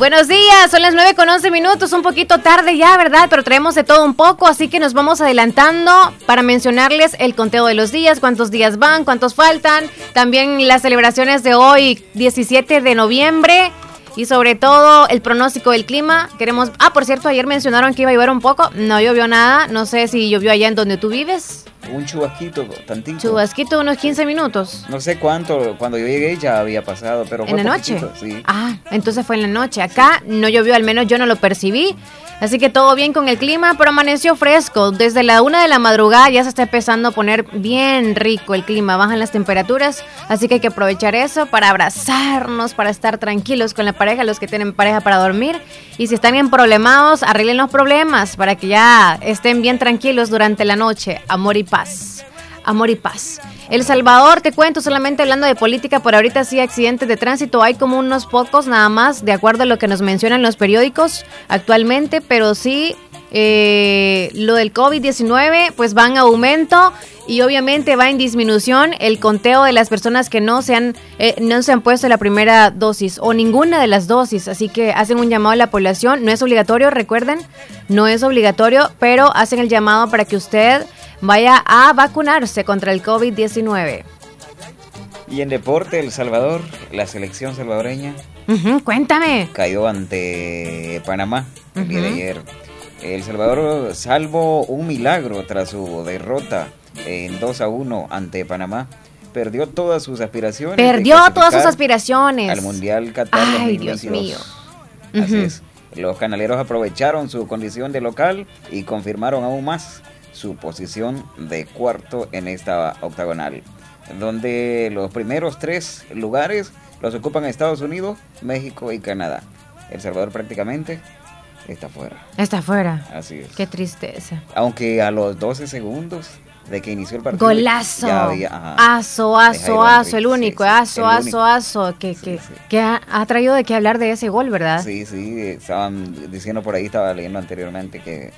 Buenos días, son las 9 con 11 minutos, un poquito tarde ya, ¿verdad? Pero traemos de todo un poco, así que nos vamos adelantando para mencionarles el conteo de los días, cuántos días van, cuántos faltan, también las celebraciones de hoy, 17 de noviembre. Y sobre todo el pronóstico del clima. Queremos. Ah, por cierto, ayer mencionaron que iba a llover un poco. No llovió nada. No sé si llovió allá en donde tú vives. Un chubasquito, tantito. Chubasquito, unos 15 minutos. No sé cuánto, cuando yo llegué ya había pasado, pero fue ¿En la noche? Sí. Ah, entonces fue en la noche. Acá no llovió, al menos yo no lo percibí. Así que todo bien con el clima, pero amaneció fresco. Desde la una de la madrugada ya se está empezando a poner bien rico el clima, bajan las temperaturas, así que hay que aprovechar eso para abrazarnos, para estar tranquilos con la pareja, los que tienen pareja para dormir. Y si están en problemados, arreglen los problemas para que ya estén bien tranquilos durante la noche. Amor y paz amor y paz. El Salvador, te cuento, solamente hablando de política, por ahorita sí accidentes de tránsito, hay como unos pocos nada más, de acuerdo a lo que nos mencionan los periódicos actualmente, pero sí eh, lo del COVID-19 pues va en aumento y obviamente va en disminución el conteo de las personas que no se han, eh, no se han puesto la primera dosis o ninguna de las dosis. Así que hacen un llamado a la población. No es obligatorio, recuerden, no es obligatorio, pero hacen el llamado para que usted vaya a vacunarse contra el COVID-19. Y en deporte, El Salvador, la selección salvadoreña. cuéntame. Cayó ante Panamá el día de ayer. El Salvador, salvo un milagro tras su derrota en 2 a 1 ante Panamá, perdió todas sus aspiraciones. Perdió todas sus aspiraciones. Al Mundial Qatar Ay, Dios mío. Así es. Los canaleros aprovecharon su condición de local y confirmaron aún más su posición de cuarto en esta octagonal, donde los primeros tres lugares los ocupan Estados Unidos, México y Canadá. El Salvador prácticamente está fuera. Está fuera. Así es. Qué tristeza. Aunque a los 12 segundos de que inició el partido. Golazo. aso, aso, aso, el único, aso, aso, aso, que, que, ha, ha, traído de qué hablar de ese gol, ¿verdad? Sí, sí, estaban diciendo por ahí, estaba leyendo anteriormente que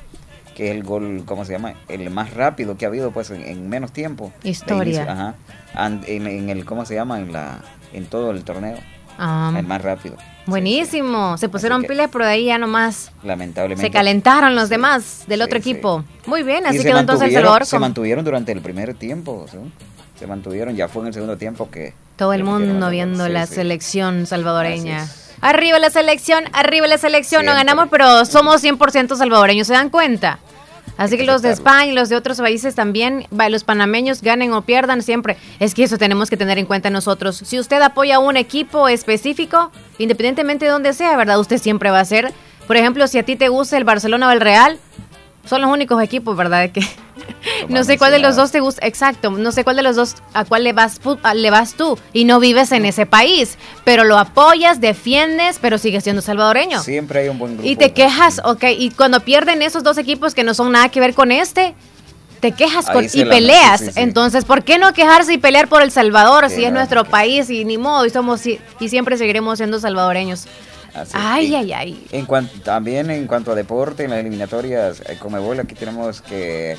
que es el gol, ¿cómo se llama? El más rápido que ha habido pues en, menos tiempo. Historia. Ajá. en, el, ¿cómo se llama? En, la, en todo el torneo. Ah. El más rápido. Buenísimo. Se pusieron pilas, pero de ahí ya nomás. Lamentablemente. Se calentaron los demás del otro equipo. Muy bien, así quedó entonces El Salvador. Se mantuvieron durante el primer tiempo. Se mantuvieron, ya fue en el segundo tiempo que. Todo el mundo viendo la selección salvadoreña. Arriba la selección, arriba la selección. No ganamos, pero somos 100% salvadoreños, ¿se dan cuenta? Así que los de España y los de otros países también, los panameños ganen o pierdan siempre. Es que eso tenemos que tener en cuenta nosotros. Si usted apoya a un equipo específico, independientemente de donde sea, ¿verdad? Usted siempre va a ser. Por ejemplo, si a ti te gusta el Barcelona o el Real, son los únicos equipos, ¿verdad? Que no sé cuál de los dos te gusta, exacto, no sé cuál de los dos a cuál le vas, le vas tú y no vives en ese país, pero lo apoyas, defiendes, pero sigues siendo salvadoreño. Siempre hay un buen grupo. Y te quejas, ok, y cuando pierden esos dos equipos que no son nada que ver con este, te quejas y peleas. Entonces, ¿por qué no quejarse y pelear por El Salvador si es nuestro país y ni modo y somos y siempre seguiremos siendo salvadoreños? Ay, ay, ay. En cuanto, también en cuanto a deporte, en las eliminatorias, eh, Comebol, aquí tenemos que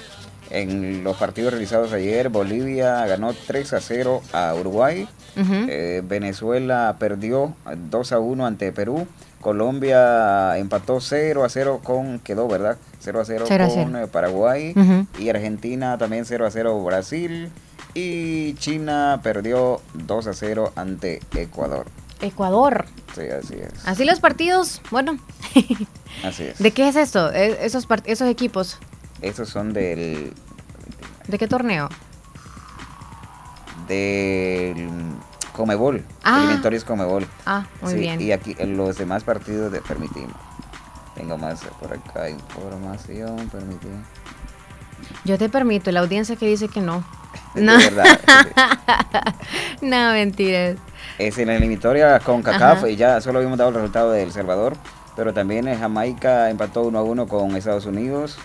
en los partidos realizados ayer, Bolivia ganó 3 a 0 a Uruguay. Eh, Venezuela perdió 2 a 1 ante Perú. Colombia empató 0 a 0 con, quedó, ¿verdad? 0 a 0 con eh, Paraguay. Y Argentina también 0 a 0 Brasil. Y China perdió 2 a 0 ante Ecuador. Ecuador. Sí, así es. Así los partidos, bueno. así es. ¿De qué es esto? E, esos, esos equipos. Esos son del... ¿De qué torneo? Del Comebol. Ah. Eliminatorios Comebol. Ah, muy bien. Y aquí los demás partidos de permitimos. Tengo más por acá información, permitimos. Yo te permito, la audiencia que dice que no. No. verdad. no, mentiras. Es en la eliminatoria con CACAF y ya solo habíamos dado el resultado de El Salvador, pero también Jamaica empató 1 a 1 con Estados Unidos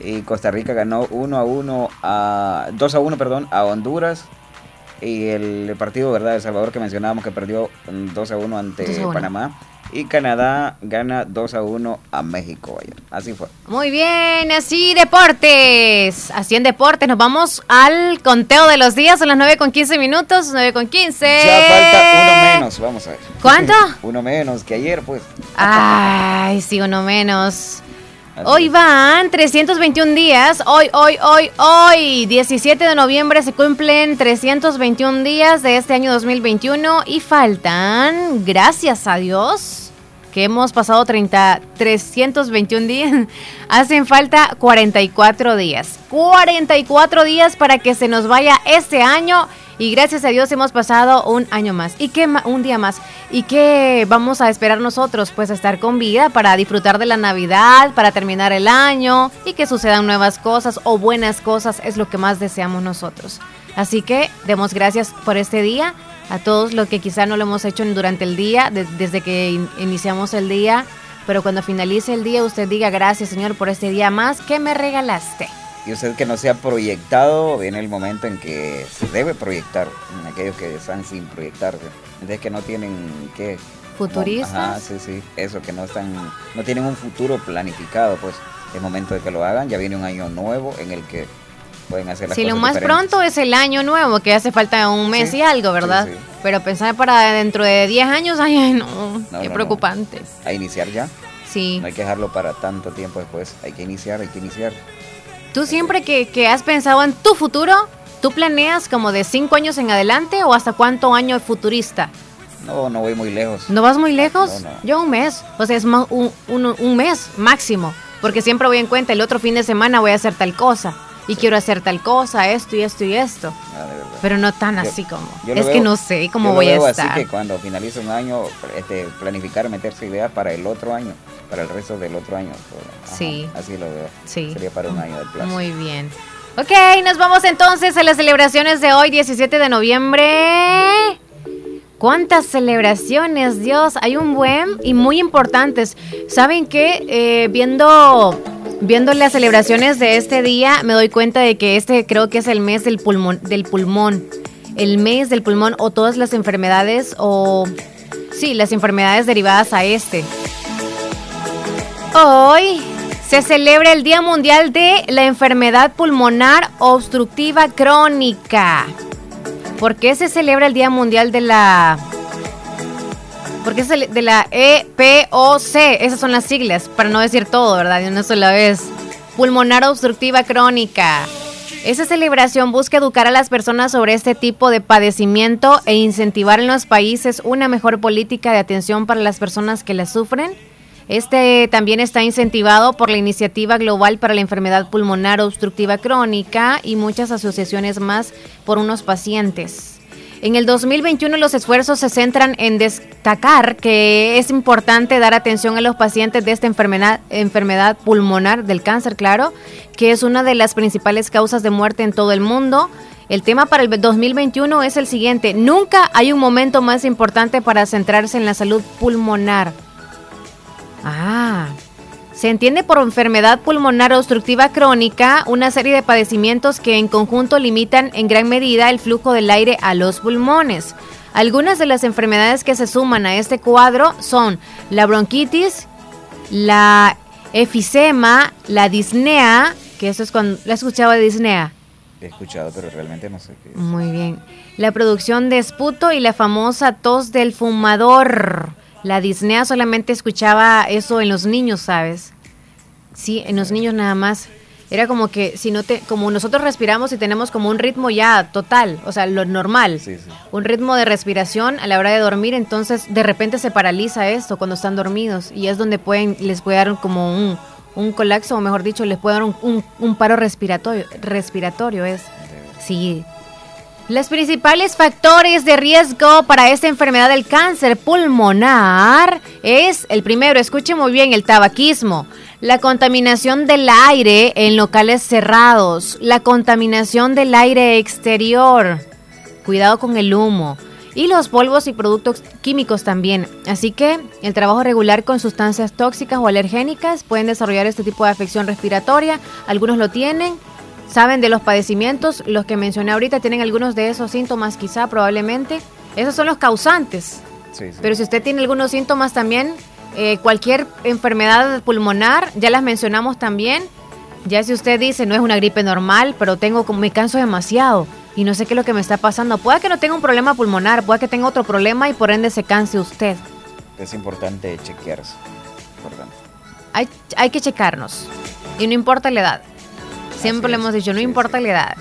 y Costa Rica ganó 1 a 1 a 2 a 1, perdón, a Honduras. Y el partido, ¿verdad? El Salvador que mencionábamos que perdió 2 a 1 ante Panamá. Y Canadá gana 2 a 1 a México ayer. Así fue. Muy bien, así deportes. Así en deportes, nos vamos al conteo de los días. Son las 9 con 15 minutos, 9 con 15. Ya falta uno menos, vamos a ver. ¿Cuánto? uno menos que ayer, pues. Ay, sí, uno menos. Hoy van 321 días. Hoy, hoy, hoy, hoy, 17 de noviembre se cumplen 321 días de este año 2021 y faltan, gracias a Dios, que hemos pasado 30, 321 días, hacen falta 44 días. 44 días para que se nos vaya este año y gracias a Dios hemos pasado un año más. ¿Y qué un día más? ¿Y qué vamos a esperar nosotros? Pues estar con vida para disfrutar de la Navidad, para terminar el año y que sucedan nuevas cosas o buenas cosas es lo que más deseamos nosotros. Así que demos gracias por este día a todos los que quizá no lo hemos hecho durante el día, desde que iniciamos el día, pero cuando finalice el día usted diga gracias Señor por este día más que me regalaste y usted que no se ha proyectado, viene el momento en que se debe proyectar, en aquellos que están sin proyectarse, entonces que no tienen que futuristas. Ajá, sí, sí, eso que no están no tienen un futuro planificado, pues es momento de que lo hagan, ya viene un año nuevo en el que pueden hacer las si lo más pronto es el año nuevo, que hace falta un mes y algo, ¿verdad? Pero pensar para dentro de 10 años, ay, no, qué preocupante. A iniciar ya. Sí. No hay que dejarlo para tanto tiempo después, hay que iniciar, hay que iniciar. ¿Tú siempre que, has pensado en tu futuro, tú planeas como de cinco años en adelante o hasta cuánto año futurista? No, no voy muy lejos. ¿No vas muy lejos? Yo un mes, o sea, es un, un, mes máximo, porque siempre voy en cuenta, el otro fin de semana voy a hacer tal cosa y quiero hacer tal cosa, esto y esto y esto. Ah, Pero no tan así como. es que no sé cómo voy a estar. Así que cuando finalice un año, este, planificar, meterse ideas para el otro año, para el resto del otro año. sí. Así lo veo. Sí. Sería para un año de plazo. Muy bien. Ok, nos vamos entonces a las celebraciones de hoy, 17 de noviembre. ¿Cuántas celebraciones, Dios? Hay un buen y muy importantes. ¿Saben qué? Eh, viendo Viendo las celebraciones de este día, me doy cuenta de que este creo que es el mes del pulmón, del pulmón. El mes del pulmón o todas las enfermedades o sí, las enfermedades derivadas a este. Hoy se celebra el Día Mundial de la Enfermedad Pulmonar Obstructiva Crónica. ¿Por qué se celebra el Día Mundial de la porque es de la EPOC, esas son las siglas, para no decir todo, ¿verdad? De una sola vez. Pulmonar obstructiva crónica. Esa celebración busca educar a las personas sobre este tipo de padecimiento e incentivar en los países una mejor política de atención para las personas que la sufren. Este también está incentivado por la Iniciativa Global para la Enfermedad Pulmonar Obstructiva Crónica y muchas asociaciones más por unos pacientes. En el 2021 los esfuerzos se centran en destacar que es importante dar atención a los pacientes de esta enfermedad, pulmonar del cáncer, claro, que es una de las principales causas de muerte en todo el mundo. El tema para el 2021 es el siguiente, nunca hay un momento más importante para centrarse en la salud pulmonar. Ah, se entiende por enfermedad pulmonar obstructiva crónica una serie de padecimientos que en conjunto limitan en gran medida el flujo del aire a los pulmones. Algunas de las enfermedades que se suman a este cuadro son la bronquitis, la efisema, la disnea, que eso es cuando... ¿La has escuchado de disnea? He escuchado, pero realmente no sé qué es. Muy bien. La producción de esputo y la famosa tos del fumador. La disnea solamente escuchaba eso en los niños, ¿sabes? Sí, en los niños nada más. Era como que si no te, como nosotros respiramos y tenemos como un ritmo ya total, o sea, lo normal, un ritmo de respiración a la hora de dormir, entonces de repente se paraliza esto cuando están dormidos y es donde pueden, les puede dar como un, un colapso, o mejor dicho, les puede dar un, un paro respiratorio, respiratorio es, sí, los principales factores de riesgo para esta enfermedad del cáncer pulmonar es el primero, escuche muy bien, el tabaquismo, la contaminación del aire en locales cerrados, la contaminación del aire exterior, cuidado con el humo y los polvos y productos químicos también. Así que el trabajo regular con sustancias tóxicas o alergénicas pueden desarrollar este tipo de afección respiratoria, algunos lo tienen saben de los padecimientos, los que mencioné ahorita tienen algunos de esos síntomas quizá probablemente. Esos son los causantes Pero si usted tiene algunos síntomas también, eh, cualquier enfermedad pulmonar, ya las mencionamos también. Ya si usted dice, no es una gripe normal, pero tengo me canso demasiado y no sé qué es lo que me está pasando. Puede que no tenga un problema pulmonar, puede que tenga otro problema y por ende se canse usted. Es importante chequearse. Hay, hay que checarnos. Y no importa la edad. Siempre le hemos dicho, no importa la edad.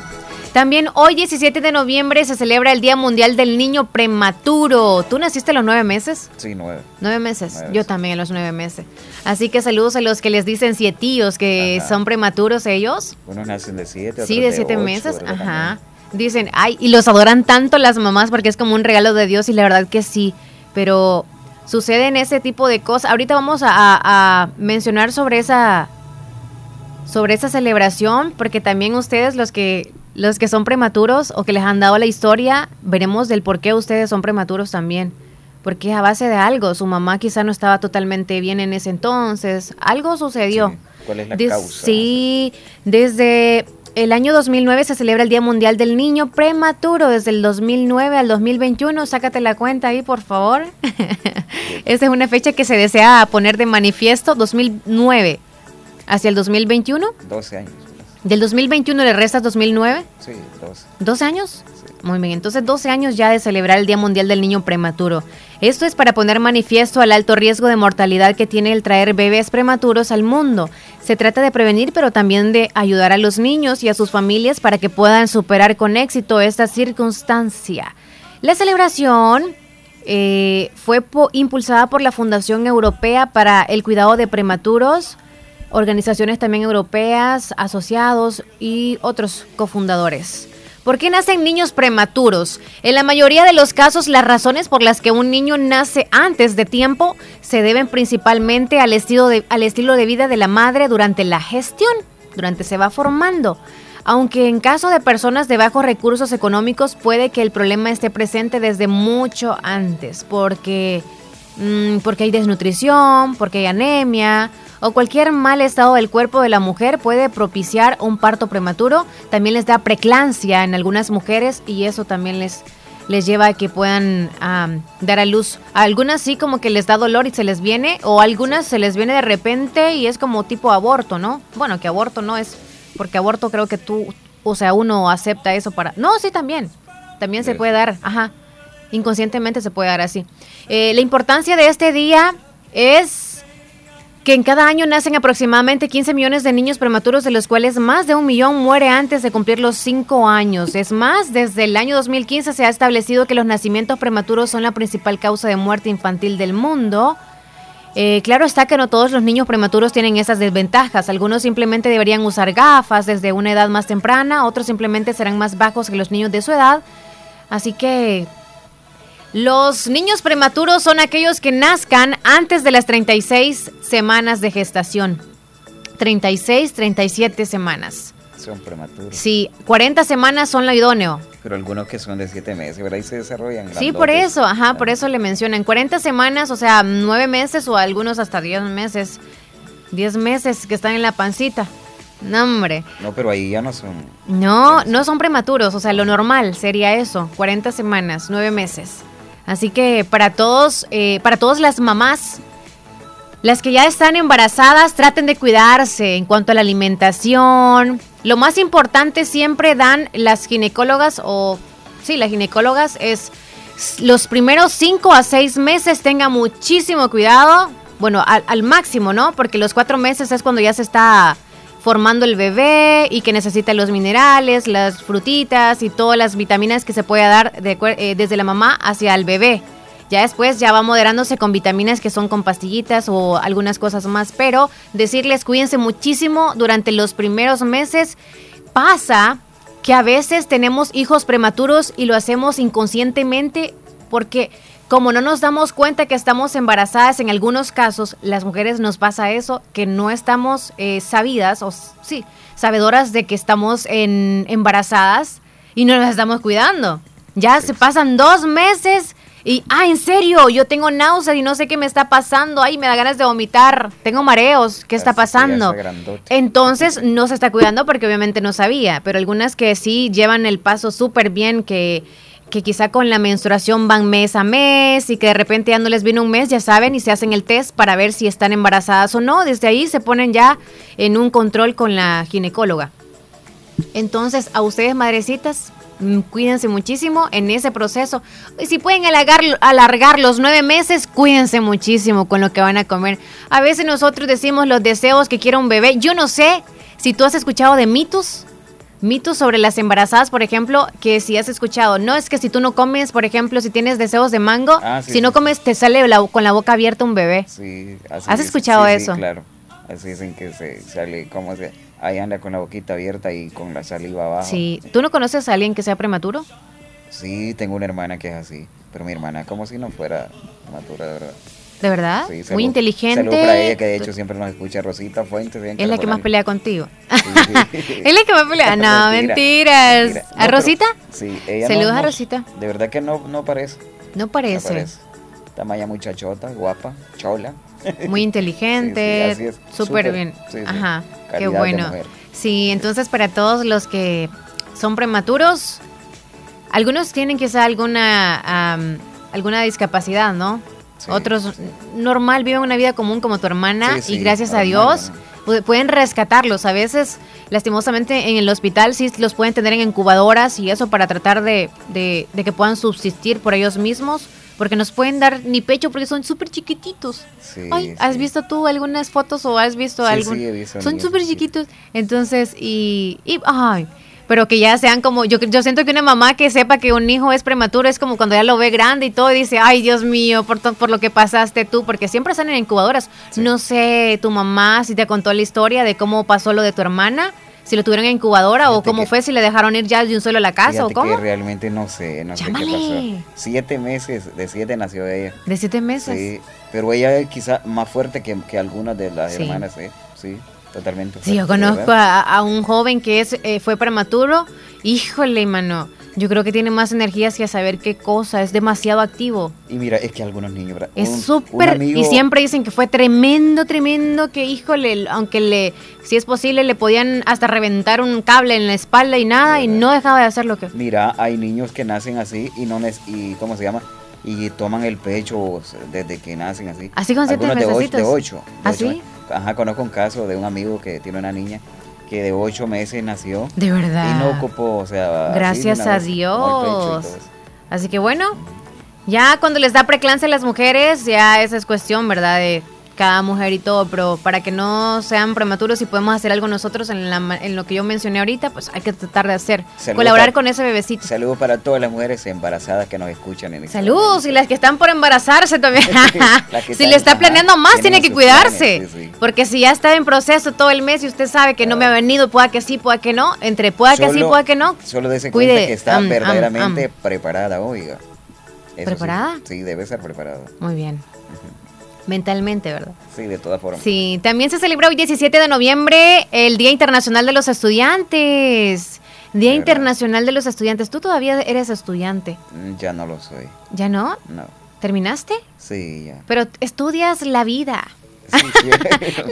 También hoy 17 de noviembre se celebra el Día Mundial del Niño Prematuro. ¿Tú naciste a los nueve meses? Sí, nueve. Nueve meses. Yo también a los nueve meses. Así que saludos a los que les dicen sietíos que son prematuros ellos. Unos nacen de siete, Sí, de siete meses. Ajá. Dicen, ay, y los adoran tanto las mamás porque es como un regalo de Dios y la verdad que sí. Pero suceden ese tipo de cosas. Ahorita vamos a mencionar sobre esa sobre esa celebración, porque también ustedes, los que, los que son prematuros o que les han dado la historia, veremos del por qué ustedes son prematuros también. Porque a base de algo, su mamá quizá no estaba totalmente bien en ese entonces, algo sucedió. ¿Cuál es la causa? Sí, desde el año 2009 se celebra el Día Mundial del Niño Prematuro, desde el 2009 al 2021. Sácate la cuenta ahí, por favor. Esa es una fecha que se desea poner de manifiesto, 2009 hacia el 2021? 12 años. ¿Del 2021 le restas 2009? Sí, 12. ¿12 años? Muy bien, entonces 12 años ya de celebrar el Día Mundial del Niño Prematuro. Esto es para poner manifiesto al alto riesgo de mortalidad que tiene el traer bebés prematuros al mundo. Se trata de prevenir, pero también de ayudar a los niños y a sus familias para que puedan superar con éxito esta circunstancia. La celebración eh, fue impulsada por la Fundación Europea para el Cuidado de Prematuros, organizaciones también europeas, asociados y otros cofundadores. ¿Por qué nacen niños prematuros? En la mayoría de los casos, las razones por las que un niño nace antes de tiempo se deben principalmente al estilo de, al estilo de vida de la madre durante la gestión, durante se va formando. Aunque en caso de personas de bajos recursos económicos puede que el problema esté presente desde mucho antes, porque, mm, porque hay desnutrición, porque hay anemia o cualquier mal estado del cuerpo de la mujer puede propiciar un parto prematuro. También les da preclancia en algunas mujeres y eso también les, les lleva a que puedan dar a luz. A algunas sí como que les da dolor y se les viene, o a algunas se les viene de repente y es como tipo aborto, ¿no? Bueno, que aborto no es, porque aborto creo que tú, o sea, uno acepta eso para... No, sí también, también se puede dar, ajá, inconscientemente se puede dar así. Eh, la importancia de este día es que en cada año nacen aproximadamente 15 millones de niños prematuros, de los cuales más de un millón muere antes de cumplir los 5 años. Es más, desde el año 2015 se ha establecido que los nacimientos prematuros son la principal causa de muerte infantil del mundo. Eh, claro está que no todos los niños prematuros tienen esas desventajas. Algunos simplemente deberían usar gafas desde una edad más temprana, otros simplemente serán más bajos que los niños de su edad. Así que los niños prematuros son aquellos que nazcan antes de las 36 semanas de gestación. 36, 37 semanas. Son prematuros. Sí, 40 semanas son lo idóneo. Pero algunos que son de 7 meses, ¿verdad? Y se desarrollan. Sí, por eso, ajá, por eso le mencionan. 40 semanas, o sea, 9 meses o algunos hasta 10 meses. 10 meses que están en la pancita. No, hombre. No, pero ahí ya no son. No, no son prematuros, o sea, lo normal sería eso, 40 semanas, 9 meses. Así que para todos, eh, para todas las mamás, las que ya están embarazadas, traten de cuidarse en cuanto a la alimentación. Lo más importante siempre dan las ginecólogas o, sí, las ginecólogas es los primeros cinco a seis meses tenga muchísimo cuidado. Bueno, al, al máximo, ¿no? Porque los cuatro meses es cuando ya se está formando el bebé y que necesita los minerales, las frutitas y todas las vitaminas que se puede dar eh, desde la mamá hacia el bebé. Ya después ya va moderándose con vitaminas que son con pastillitas o algunas cosas más, pero decirles cuídense muchísimo durante los primeros meses. Pasa que a veces tenemos hijos prematuros y lo hacemos inconscientemente porque como no nos damos cuenta que estamos embarazadas, en algunos casos las mujeres nos pasa eso, que no estamos eh, sabidas o sí, sabedoras de que estamos en, embarazadas y no nos estamos cuidando. Ya se pasan dos meses y, ah, en serio, yo tengo náuseas y no sé qué me está pasando, ay, me da ganas de vomitar, tengo mareos, ¿qué está pasando? Entonces no se está cuidando porque obviamente no sabía, pero algunas que sí llevan el paso súper bien, que que quizá con la menstruación van mes a mes y que de repente ya no les viene un mes, ya saben, y se hacen el test para ver si están embarazadas o no. Desde ahí se ponen ya en un control con la ginecóloga. Entonces, a ustedes, madrecitas, mm, cuídense muchísimo en ese proceso. Y si pueden alargar, los nueve meses, cuídense muchísimo con lo que van a comer. A veces nosotros decimos los deseos que quiera un bebé. Yo no sé si tú has escuchado de mitos mitos sobre las embarazadas, por ejemplo, que si has escuchado, no es que si tú no comes, por ejemplo, si tienes deseos de mango, ah, si no comes te sale con la boca abierta un bebé. Sí, así ¿Has escuchado eso? claro. Así dicen que se sale, como se, ahí anda con la boquita abierta y con la saliva abajo. Sí, ¿tú no conoces a alguien que sea prematuro? Sí, tengo una hermana que es así, pero mi hermana como si no fuera prematura, de verdad. ¿De verdad? Muy inteligente. Saludos para ella, que de hecho siempre nos escucha, Rosita Fuentes. Es la que más pelea contigo. es la que más pelea. No, mentiras. ¿A Rosita? Sí, ella Saludos a Rosita. De verdad que no, no parece. No parece. No parece. muchachota, guapa, chola. Muy inteligente. sí, Súper bien. Ajá, qué bueno. Sí, entonces para todos los que son prematuros, algunos tienen quizá alguna, alguna discapacidad, ¿no? Otros normal viven una vida común como tu hermana y gracias a Dios pueden rescatarlos. A veces, lastimosamente, en el hospital sí los pueden tener en incubadoras y eso para tratar de, de, que puedan subsistir por ellos mismos. Porque nos pueden dar ni pecho porque son súper chiquititos. Ay, ¿has visto tú algunas fotos o has visto algún? son súper chiquitos. Entonces, y, y ay, pero que ya sean como, yo, yo siento que una mamá que sepa que un hijo es prematuro es como cuando ya lo ve grande y todo y dice, ay Dios mío, por, por lo que pasaste tú, porque siempre están en incubadoras. No sé, tu mamá si te contó la historia de cómo pasó lo de tu hermana si lo tuvieron en incubadora o cómo fue, si le dejaron ir ya de un solo a la casa o cómo. Que realmente no sé, no sé qué pasó. Siete meses, de siete nació ella. ¿De siete meses? Sí, pero ella es quizá más fuerte que, que algunas de las hermanas, ¿eh? sí. Totalmente. Sí, yo conozco a, un joven que es eh, fue prematuro. Híjole, mano. Yo creo que tiene más energías que a saber qué cosa. Es demasiado activo. Y mira, es que algunos niños... Es súper... Y siempre dicen que fue tremendo, tremendo, que híjole, aunque le, si es posible, le podían hasta reventar un cable en la espalda y nada, y no dejaba de hacer lo que... Mira, hay niños que nacen así y no... y ¿Cómo se llama? Y toman el pecho desde que nacen así. Así con siete de ocho, de ocho, ¿Así? Ajá, conozco un caso de un amigo que tiene una niña que de ocho meses nació. De verdad. Y no ocupó, o sea. Gracias a Dios. Así que bueno, ya cuando les da preclancia a las mujeres, ya esa es cuestión, ¿verdad? De cada mujer y todo, pero para que no sean prematuros y podemos hacer algo nosotros en, en lo que yo mencioné ahorita, pues hay que tratar de hacer, colaborar con ese bebecito. Saludos para todas las mujeres embarazadas que nos escuchan. En Saludos, y las que están por embarazarse también. si le está planeando más, tiene que cuidarse, porque si ya está en proceso todo el mes y usted sabe que no me ha venido, pueda que sí, pueda que no, entre pueda que sí, pueda que no. Solo dése cuenta que está verdaderamente preparada, oiga. ¿Preparada? Sí, debe ser preparada. Muy bien. Mentalmente, ¿verdad? Sí, de todas formas. Sí, también se celebra hoy 17 de noviembre el Día Internacional de los Estudiantes. Día Internacional de los Estudiantes. ¿Tú todavía eres estudiante? Mm, ya no lo soy. ¿Ya no? No. ¿Terminaste? Sí, ya. Pero estudias la vida. Sí,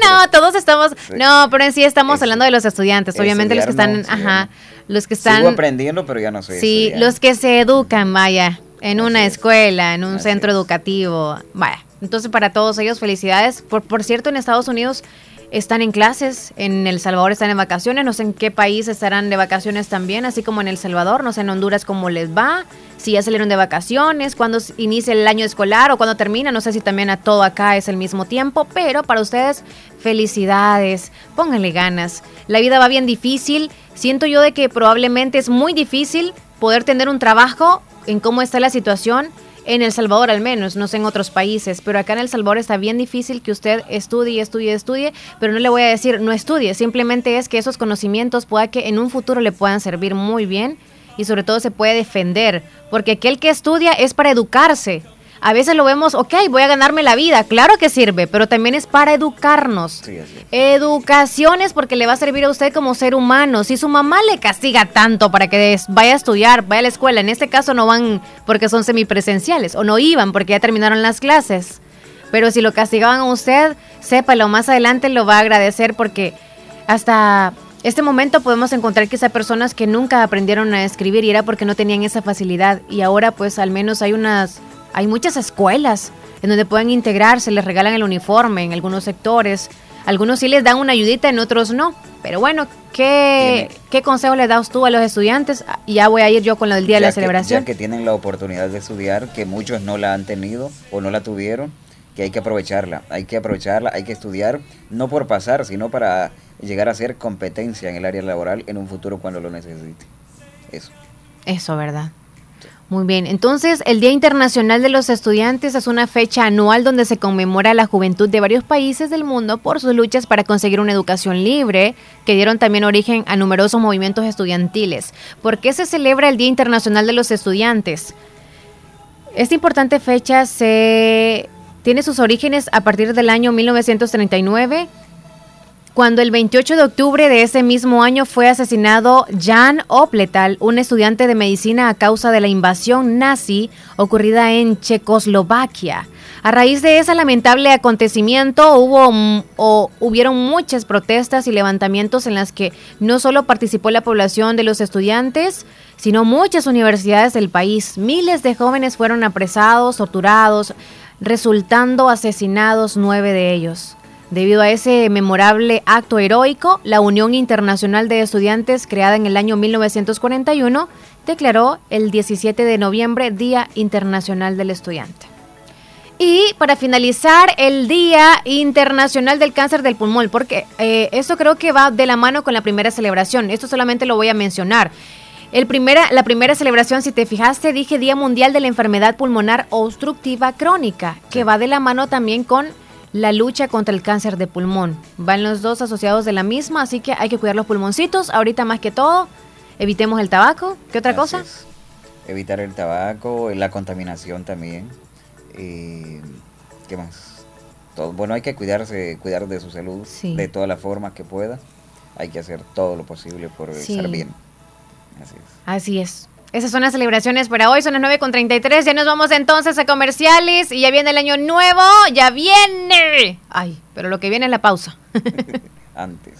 no, todos estamos, no, pero en sí estamos hablando de los estudiantes, obviamente los que están, ajá, los que están Sigo aprendiendo, pero ya no soy Sí, los que se educan, vaya, en una escuela, en un centro educativo, vaya. Entonces, para todos ellos, felicidades. Por, por cierto, en Estados Unidos están en clases, en El Salvador están en vacaciones, no sé en qué país estarán de vacaciones también, así como en El Salvador, no sé en Honduras cómo les va, si ya salieron de vacaciones, cuándo inicia el año escolar o cuándo termina, no sé si también a todo acá es el mismo tiempo, pero para ustedes felicidades, pónganle ganas. La vida va bien difícil, siento yo de que probablemente es muy difícil poder tener un trabajo en cómo está la situación en El Salvador al menos, no sé en otros países, pero acá en El Salvador está bien difícil que usted estudie, estudie, estudie, pero no le voy a decir no estudie, simplemente es que esos conocimientos pueda que en un futuro le puedan servir muy bien y sobre todo se puede defender, porque aquel que estudia es para educarse, a veces lo vemos, ok, voy a ganarme la vida, claro que sirve, pero también es para educarnos. Educación es porque le va a servir a usted como ser humano. Si su mamá le castiga tanto para que vaya a estudiar, vaya a la escuela, en este caso no van porque son semipresenciales, o no iban porque ya terminaron las clases. Pero si lo castigaban a usted, sépalo, más adelante lo va a agradecer porque hasta este momento podemos encontrar quizá personas que nunca aprendieron a escribir y era porque no tenían esa facilidad y ahora pues al menos hay unas hay muchas escuelas en donde pueden integrarse, les regalan el uniforme en algunos sectores, algunos sí les dan una ayudita, en otros no. Pero bueno, ¿qué, ¿qué consejo le das tú a los estudiantes? Ya voy a ir yo con lo del día de la celebración. Ya que tienen la oportunidad de estudiar, que muchos no la han tenido o no la tuvieron, que hay que aprovecharla, hay que aprovecharla, hay que estudiar, no por pasar, sino para llegar a ser competencia en el área laboral en un futuro cuando lo necesite. Eso. Eso, ¿verdad? Muy bien, entonces el Día Internacional de los Estudiantes es una fecha anual donde se conmemora la juventud de varios países del mundo por sus luchas para conseguir una educación libre, que dieron también origen a numerosos movimientos estudiantiles. ¿Por qué se celebra el Día Internacional de los Estudiantes? Esta importante fecha se tiene sus orígenes a partir del año 1939 cuando el 28 de octubre de ese mismo año fue asesinado Jan Opletal, un estudiante de medicina a causa de la invasión nazi ocurrida en Checoslovaquia. A raíz de ese lamentable acontecimiento hubo o hubieron muchas protestas y levantamientos en las que no solo participó la población de los estudiantes, sino muchas universidades del país. Miles de jóvenes fueron apresados, torturados, resultando asesinados nueve de ellos. Debido a ese memorable acto heroico, la Unión Internacional de Estudiantes, creada en el año 1941, declaró el 17 de noviembre Día Internacional del Estudiante. Y para finalizar, el Día Internacional del Cáncer del Pulmón, porque eh, esto creo que va de la mano con la primera celebración. Esto solamente lo voy a mencionar. El primera, la primera celebración, si te fijaste, dije Día Mundial de la Enfermedad Pulmonar Obstructiva Crónica, que va de la mano también con la lucha contra el cáncer de pulmón. Van los dos asociados de la misma, así que hay que cuidar los pulmoncitos. Ahorita más que todo, evitemos el tabaco. ¿Qué otra cosa? Evitar el tabaco, la contaminación también. ¿Qué más? Todo. Bueno, hay que cuidarse, cuidar de su salud de todas las formas que pueda. Hay que hacer todo lo posible por estar bien. Así es. Así es. Esas son las celebraciones para hoy, son las 9.33. Ya nos vamos entonces a comerciales y ya viene el año nuevo, ya viene. Ay, pero lo que viene es la pausa. Antes.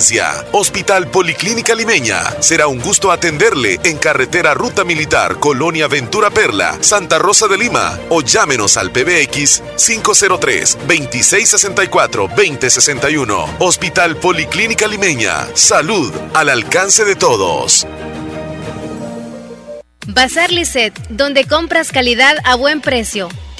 Hospital Policlínica Limeña. Será un gusto atenderle en carretera Ruta Militar, Colonia Ventura Perla, Santa Rosa de Lima. O llámenos al PBX 503-2664-2061. Hospital Policlínica Limeña. Salud al alcance de todos. Bazar Lisset, donde compras calidad a buen precio.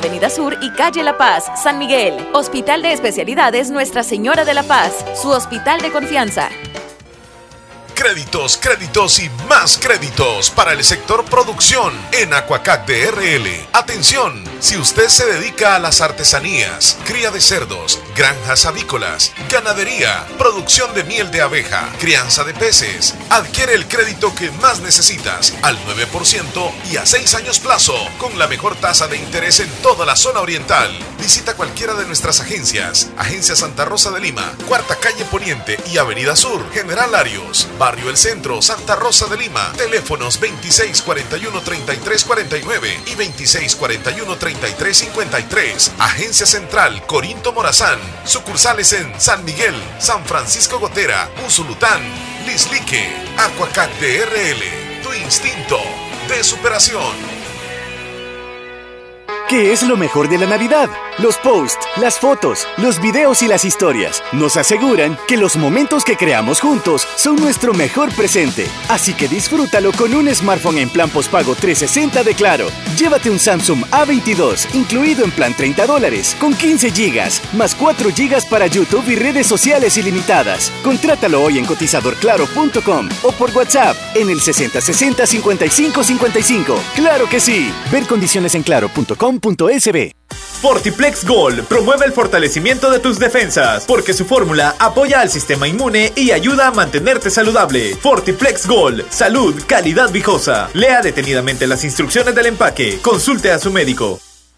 Avenida Sur y Calle La Paz, San Miguel. Hospital de Especialidades Nuestra Señora de la Paz, su hospital de confianza. Créditos, créditos y más créditos para el sector producción en Aquacac DRL. Atención, si usted se dedica a las artesanías, cría de cerdos, granjas avícolas, ganadería, producción de miel de abeja, crianza de peces, adquiere el crédito que más necesitas al 9% y a 6 años plazo con la mejor tasa de interés en toda la zona oriental. Visita cualquiera de nuestras agencias. Agencia Santa Rosa de Lima, Cuarta Calle Poniente y Avenida Sur, General Arios, Barrio El Centro, Santa Rosa de Lima. Teléfonos 2641-3349 y 2641-3353. Agencia Central Corinto Morazán. Sucursales en San Miguel, San Francisco Gotera, Usulután, Lislique, Aquacat DRL. Tu instinto de superación. ¿Qué es lo mejor de la Navidad? Los posts, las fotos, los videos y las historias nos aseguran que los momentos que creamos juntos son nuestro mejor presente. Así que disfrútalo con un smartphone en plan postpago 360 de Claro. Llévate un Samsung A22 incluido en plan 30 dólares con 15 gigas más 4 gigas para YouTube y redes sociales ilimitadas. Contrátalo hoy en cotizadorclaro.com o por WhatsApp en el 6060 55 55. Claro que sí. Ver condiciones en claro.com Fortiplex Gold promueve el fortalecimiento de tus defensas porque su fórmula apoya al sistema inmune y ayuda a mantenerte saludable. Fortiplex Gold, salud, calidad viejosa. Lea detenidamente las instrucciones del empaque. Consulte a su médico.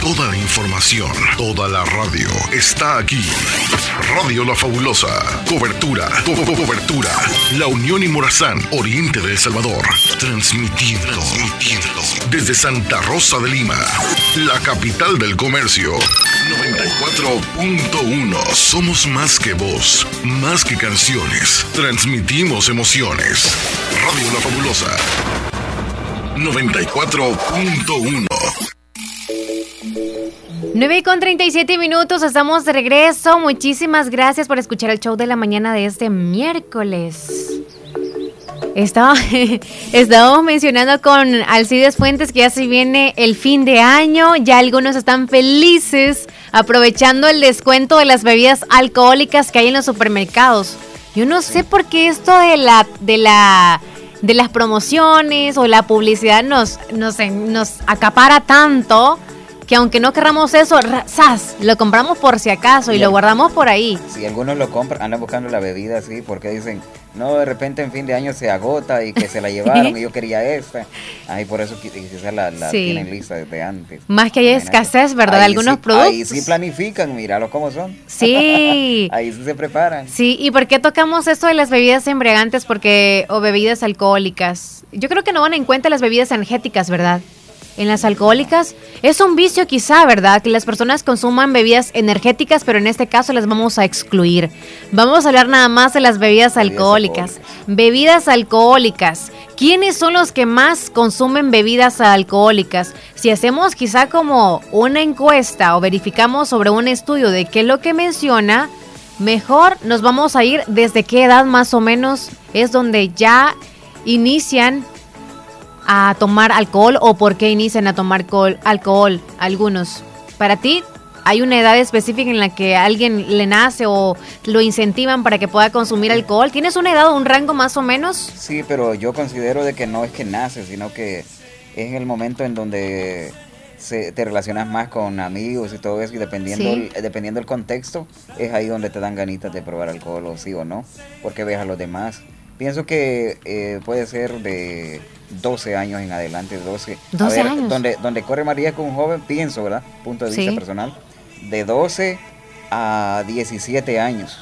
toda la información, toda la radio está aquí. Radio La Fabulosa. Cobertura, cobertura. La Unión y Morazán, Oriente de El Salvador. Transmitiendo, transmitiendo. Desde Santa Rosa de Lima, la capital del comercio. 94.1. Somos más que voz, más que canciones. Transmitimos emociones. Radio La Fabulosa. 94.1 9 con 37 minutos, estamos de regreso. Muchísimas gracias por escuchar el show de la mañana de este miércoles. Estaba, estábamos mencionando con Alcides Fuentes que ya se viene el fin de año, ya algunos están felices aprovechando el descuento de las bebidas alcohólicas que hay en los supermercados. Yo no sé por qué esto de la de la de las promociones o la publicidad nos nos, nos acapara tanto que aunque no querramos eso, ¡zas! Lo compramos por si acaso y lo guardamos por ahí. Si algunos lo compran, andan buscando la bebida así, porque dicen, no, de repente en fin de año se agota y que se la llevaron y yo quería esta. Ahí por eso quizás la, la tienen lista desde antes. Más que hay escasez, ¿verdad? de algunos productos. Ahí sí planifican, míralo cómo son. Sí. ahí sí se preparan. Sí, ¿y por qué tocamos esto de las bebidas embriagantes porque o bebidas alcohólicas? Yo creo que no van en cuenta las bebidas energéticas, ¿verdad? En las alcohólicas. Es un vicio quizá, ¿verdad? Que las personas consuman bebidas energéticas, pero en este caso las vamos a excluir. Vamos a hablar nada más de las bebidas, alcohólicas. Bebidas alcohólicas. ¿Quiénes son los que más consumen bebidas alcohólicas? Si hacemos quizá como una encuesta o verificamos sobre un estudio de qué es lo que menciona, mejor nos vamos a ir desde qué edad más o menos es donde ya inician a tomar alcohol o por qué inician a tomar alcohol, algunos. Para ti, ¿hay una edad específica en la que alguien le nace o lo incentivan para que pueda consumir alcohol? ¿Tienes una edad o un rango más o menos? Sí, pero yo considero de que no es que nace, sino que es en el momento en donde se, te relacionas más con amigos y todo eso y dependiendo, el, dependiendo del contexto es ahí donde te dan ganitas de probar alcohol o sí o no, porque ves a los demás. Pienso que eh, puede ser de 12 años en adelante, 12. 12 años. Donde, donde corre María con un joven, pienso, ¿verdad? Punto de vista personal. De 12 a 17 años.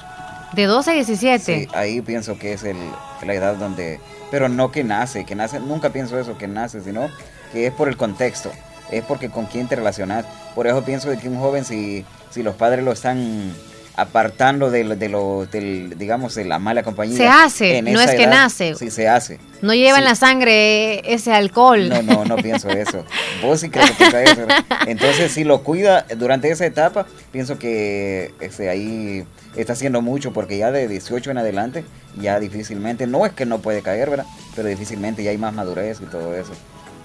De 12 a 17. Sí, ahí pienso que es el, la edad donde... Pero no que nace, que nace, nunca pienso eso, que nace, sino que es por el contexto, es porque con quién te relacionas. Por eso pienso de que un joven, si, si los padres lo están apartando de, lo- de lo, del, digamos, de la mala compañía. Se hace, no es que edad, nace. Sí, se hace. No lleva en Sí. la sangre ese alcohol. No, no, no pienso eso. Vos sí crees que piensa eso. Entonces, si lo cuida durante esa etapa, pienso que este, ahí está haciendo mucho, porque ya de 18 en adelante, ya difícilmente, no es que no puede caer, ¿verdad? Pero difícilmente ya hay más madurez y todo eso.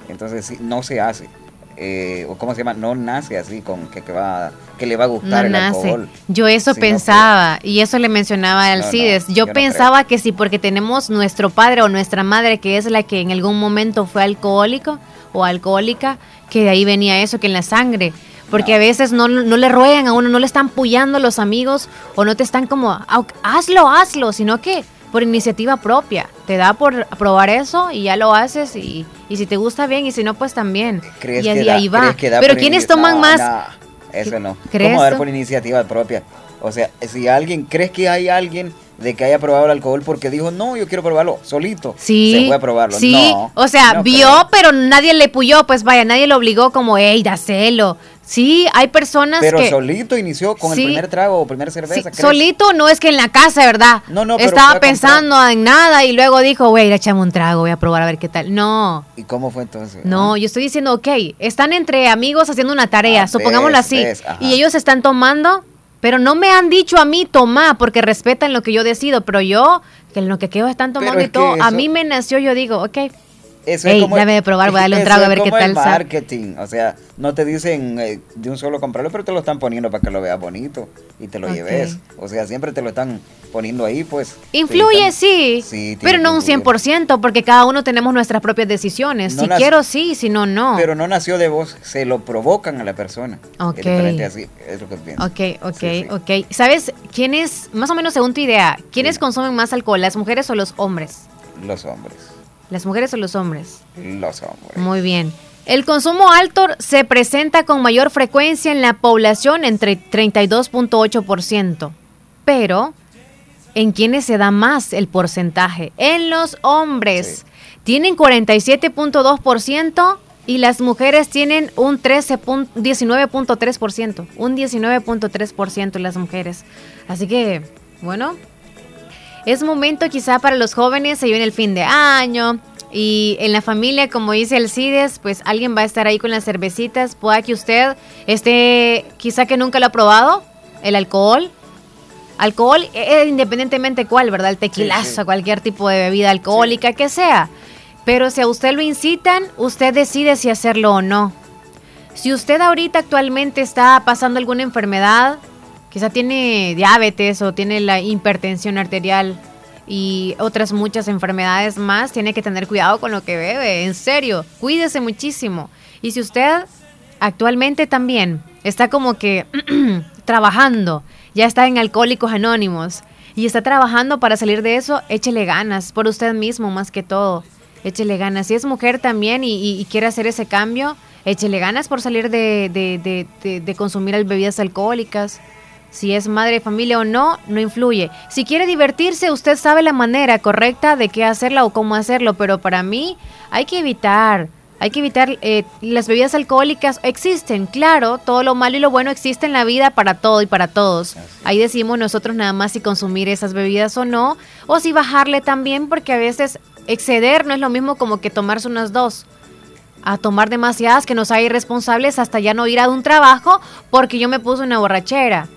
Entonces, sí, no se hace. Eh, ¿Cómo se llama? No nace así, con que, que, va, que le va a No gustar el nace. alcohol. Yo eso pensaba y eso le mencionaba a no, Alcides. yo pensaba que si porque tenemos nuestro padre o nuestra madre que es la que en algún momento fue alcohólico o alcohólica, que de ahí venía eso, que en la sangre. Porque a veces no, no le ruegan a uno, no le están puyando los amigos o no te están como, "Au, hazlo, hazlo, sino que por iniciativa propia. Te da por probar eso y ya lo haces y, y si te gusta bien y si no, pues también. ¿Crees y que da- ahí va. que Pero ¿quiénes toman No, más? no, eso no. ¿Crees ¿Cómo dar tú? por iniciativa propia? O sea, si alguien, ¿crees que hay alguien de que haya probado el alcohol porque dijo, no, yo quiero probarlo solito? Sí. Se fue a probarlo. Sí, No, o sea, no vio, creo. pero nadie le puyó, pues vaya, nadie lo obligó como, hey, dacelo. Sí, hay personas Pero que... solito inició con Sí. el primer trago o primera cerveza. solito no es que en la casa, ¿verdad? No, no, pero Estaba a pensando en nada y luego dijo, güey, echame un trago, voy a probar a ver qué tal. No, ¿Y cómo fue entonces? no, yo estoy diciendo, ok, están entre amigos haciendo una tarea, Ah, supongámoslo ves, así, ves, y ellos están tomando, pero no me han dicho a mí tomar porque respetan lo que yo decido, pero yo, que en lo que quedo están tomando es y todo, a mí me nació, yo digo, ok, Eso Ey, es como dame de probar, voy a darle un trago a ver qué tal el sabe. marketing, o sea, no te dicen eh, de un solo comprarlo, pero te lo están poniendo para que lo veas bonito y te lo Ok. lleves. O sea, siempre te lo están poniendo ahí, pues. Influye, están- sí, Sí, pero no un influir. 100%, porque cada uno tenemos nuestras propias decisiones. No si nace- quiero, sí, si no, no. Pero no nació de vos, se lo provocan a la persona. Ok. Es así, es lo que pienso. Ok, ok, Sí, sí. ok. ¿Sabes quiénes, más o menos según tu idea, quiénes consumen más alcohol, las mujeres o los hombres? Los hombres, Las mujeres o los hombres. los hombres. Muy bien. El consumo alto se presenta con mayor frecuencia en la población entre 32.8%, pero ¿en quiénes se da más el porcentaje? En los hombres. Tienen 47.2% y las mujeres tienen un 13 pun- 19.3%, un 19.3% las mujeres. Así que, bueno, es momento quizá para los jóvenes, se viene el fin de año y en la familia, como dice el CIDES, pues alguien va a estar ahí con las cervecitas. Pueda que usted esté, quizá que nunca lo ha probado, el alcohol. Alcohol, eh, independientemente cuál, ¿verdad? El tequilazo, Sí, sí. cualquier tipo de bebida alcohólica que sea. Pero si a usted lo incitan, usted decide si hacerlo o no. Si usted ahorita actualmente está pasando alguna enfermedad, quizá tiene diabetes o tiene la hipertensión arterial y otras muchas enfermedades más, tiene que tener cuidado con lo que bebe, en serio, cuídese muchísimo. Y si usted actualmente también está como que trabajando, ya está en Alcohólicos Anónimos y está trabajando para salir de eso, échele ganas por usted mismo más que todo. Échele ganas. Si es mujer también y, quiere hacer ese cambio, échele ganas por salir de, de- de- de- consumir bebidas alcohólicas. Si es madre de familia o no, no influye. Si quiere divertirse, usted sabe la manera correcta de qué hacerla o cómo hacerlo, pero para mí hay que evitar, hay que evitar eh, las bebidas alcohólicas. Existen, claro, todo lo malo y lo bueno existe en la vida para todo y para todos. Ahí decimos nosotros nada más si consumir esas bebidas o no, o si bajarle también, porque a veces exceder no es lo mismo como que tomarse unas dos a tomar demasiadas que nos hay irresponsables hasta ya no ir a un trabajo porque yo me puse una borrachera.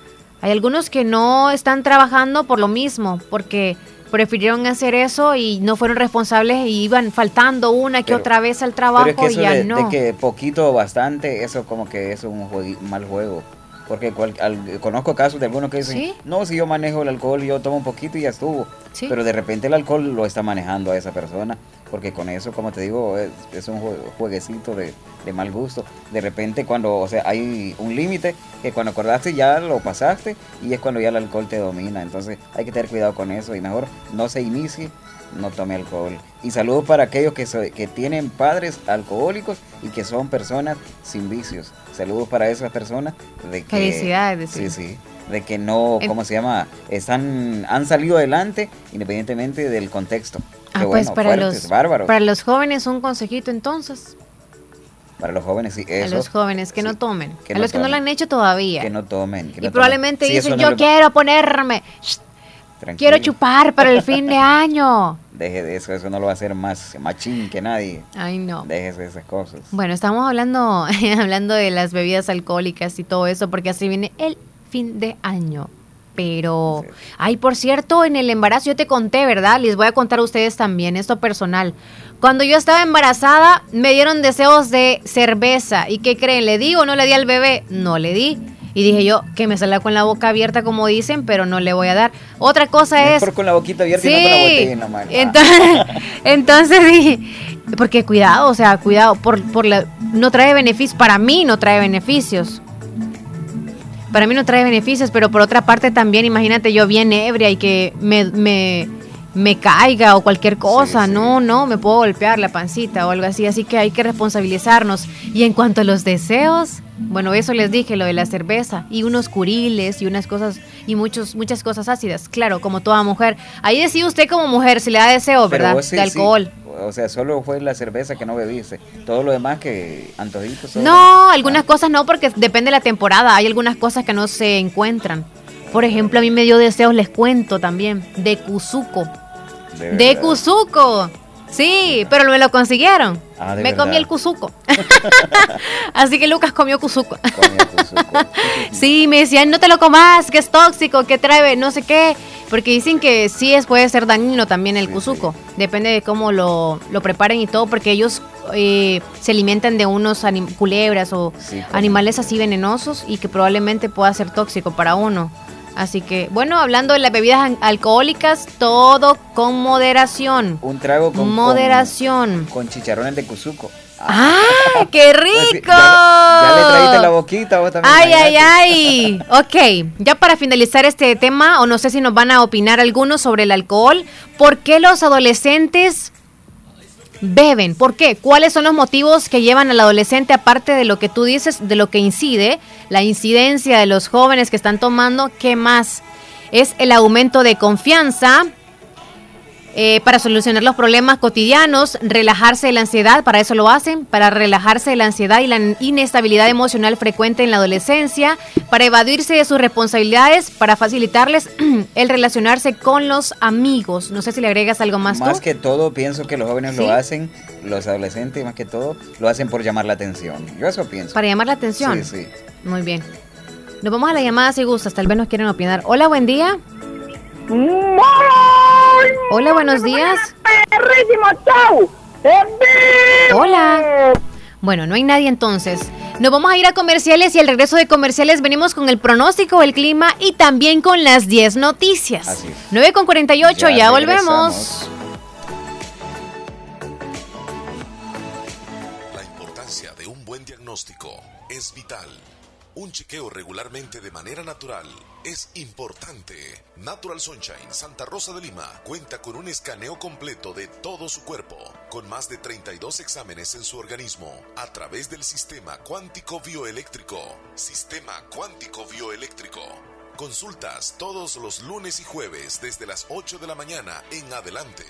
Hay algunos que no están trabajando por lo mismo, porque prefirieron hacer eso y no fueron responsables y iban faltando una que Pero- otra vez al trabajo Pero es que y ya de, no. de que poquito o bastante, eso como que es un mal juego. Porque cual- al- conozco casos de algunos que dicen, ¿Sí? no, si yo manejo el alcohol, yo tomo un poquito y ya estuvo. Sí. Pero de repente el alcohol lo está manejando a esa persona. Porque con eso, como te digo, es, es un jue- jueguecito de, de mal gusto. De repente cuando, o sea, hay un límite que cuando acordaste ya lo pasaste y es cuando ya el alcohol te domina. Entonces hay que tener cuidado con eso y mejor no se inicie, no tome alcohol. Y saludos para aquellos que, so- que tienen padres alcohólicos y que son personas sin vicios. Saludos para esas personas. De que, Felicidades, Sí, sí. sí. De que no, ¿cómo se llama? Están, han salido adelante independientemente del contexto. Ah, Qué pues bueno, para fuertes, los, bárbaros. para los jóvenes un consejito entonces. Para los jóvenes, sí. a los jóvenes, que no tomen. a los que no lo han hecho todavía. Que no tomen. y probablemente dicen, yo quiero ponerme. Quiero chupar para el fin de año. Deje de eso, eso no lo va a hacer más machín que nadie. Ay, no. Déjese de esas cosas. Bueno, estamos hablando, hablando de las bebidas alcohólicas y todo eso, porque así viene el fin de año. Pero, ay, por cierto, en el embarazo yo te conté, ¿verdad? Les voy a contar a ustedes también, esto personal. Cuando yo estaba embarazada, me dieron deseos de cerveza. ¿Y qué creen? ¿Le di o no le di al bebé? No le di. Y dije yo, que me salga con la boca abierta, como dicen, pero no le voy a dar. Otra cosa es. con la boquita abierta y no con la botella Entonces, entonces dije, porque cuidado, o sea, cuidado, por, por la, no trae beneficios. Para mí no trae beneficios. Para mí no trae beneficios, pero por otra parte también, imagínate yo bien ebria y que me, me, me caiga o cualquier cosa. No, no, me puedo golpear la pancita o algo así. Así que hay que responsabilizarnos. Y en cuanto a los deseos, bueno, eso les dije, lo de la cerveza y unos curiles y unas cosas y muchos, muchas cosas ácidas, claro, como toda mujer. Ahí decía usted como mujer si le da deseo, ¿verdad? de alcohol. O sea, solo fue la cerveza que no bebiste. Todo lo demás que antojitos. No, algunas cosas no, porque depende de la temporada. Hay algunas cosas que no se encuentran. Por ejemplo, a mí me dio deseos, les cuento también, de Cuzuco. De, de Cuzuco. Sí, pero me lo consiguieron. Ah, me comí el cuzuco. Así que Lucas comió cuzuco. sí, me decían, no te lo comas, que es tóxico, que trae no sé qué. Porque dicen que sí es, puede ser dañino también el cuzuco. Depende de cómo lo, preparen y todo, porque ellos eh, se alimentan de unos culebras o animales así venenosos y que probablemente pueda ser tóxico para uno. Así que, bueno, hablando de las bebidas alcohólicas, todo con moderación. Un trago con moderación. Con, chicharrones de cuzuco. ¡Ah! ¡Qué pues rico! ya, le traíste la boquita vos también. ¡Ay, ay, ay! ok, ya para finalizar este tema, o no sé si nos van a opinar algunos sobre el alcohol, ¿por qué los adolescentes beben. ¿Por qué? ¿Cuáles son los motivos que llevan al adolescente, aparte de lo que tú dices, de lo que incide, la incidencia de los jóvenes que están tomando? ¿Qué más? Es el aumento de confianza, eh, para solucionar los problemas cotidianos, relajarse de la ansiedad, para eso lo hacen, para relajarse de la ansiedad y la inestabilidad emocional frecuente en la adolescencia, para evadirse de sus responsabilidades, para facilitarles el relacionarse con los amigos. No sé si le agregas algo más. Más que todo, pienso que los jóvenes lo hacen, los adolescentes más que todo, lo hacen por llamar la atención. Yo eso pienso. Para llamar la atención. Sí, sí. Muy bien. Nos vamos a la llamada si gustas, tal vez nos quieren opinar. Hola, buen día. Hola, buenos días. Hola. Bueno, no hay nadie entonces. Nos vamos a ir a comerciales y al regreso de comerciales venimos con el pronóstico del clima y también con las 10 noticias. Así 9 con 48, ya, ya volvemos. La importancia de un buen diagnóstico es vital. Un chequeo regularmente de manera natural es importante. Natural Sunshine Santa Rosa de Lima cuenta con un escaneo completo de todo su cuerpo, con más de 32 exámenes en su organismo, a través del sistema cuántico bioeléctrico. Sistema cuántico bioeléctrico. Consultas todos los lunes y jueves desde las 8 de la mañana en adelante.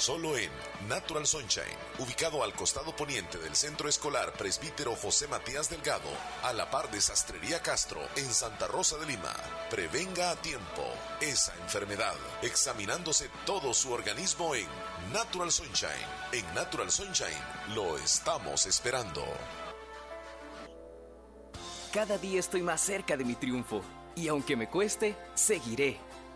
Solo en Natural Sunshine, ubicado al costado poniente del Centro Escolar Presbítero José Matías Delgado, a la par de Sastrería Castro, en Santa Rosa de Lima. Prevenga a tiempo esa enfermedad, examinándose todo su organismo en Natural Sunshine. En Natural Sunshine lo estamos esperando. Cada día estoy más cerca de mi triunfo y aunque me cueste, seguiré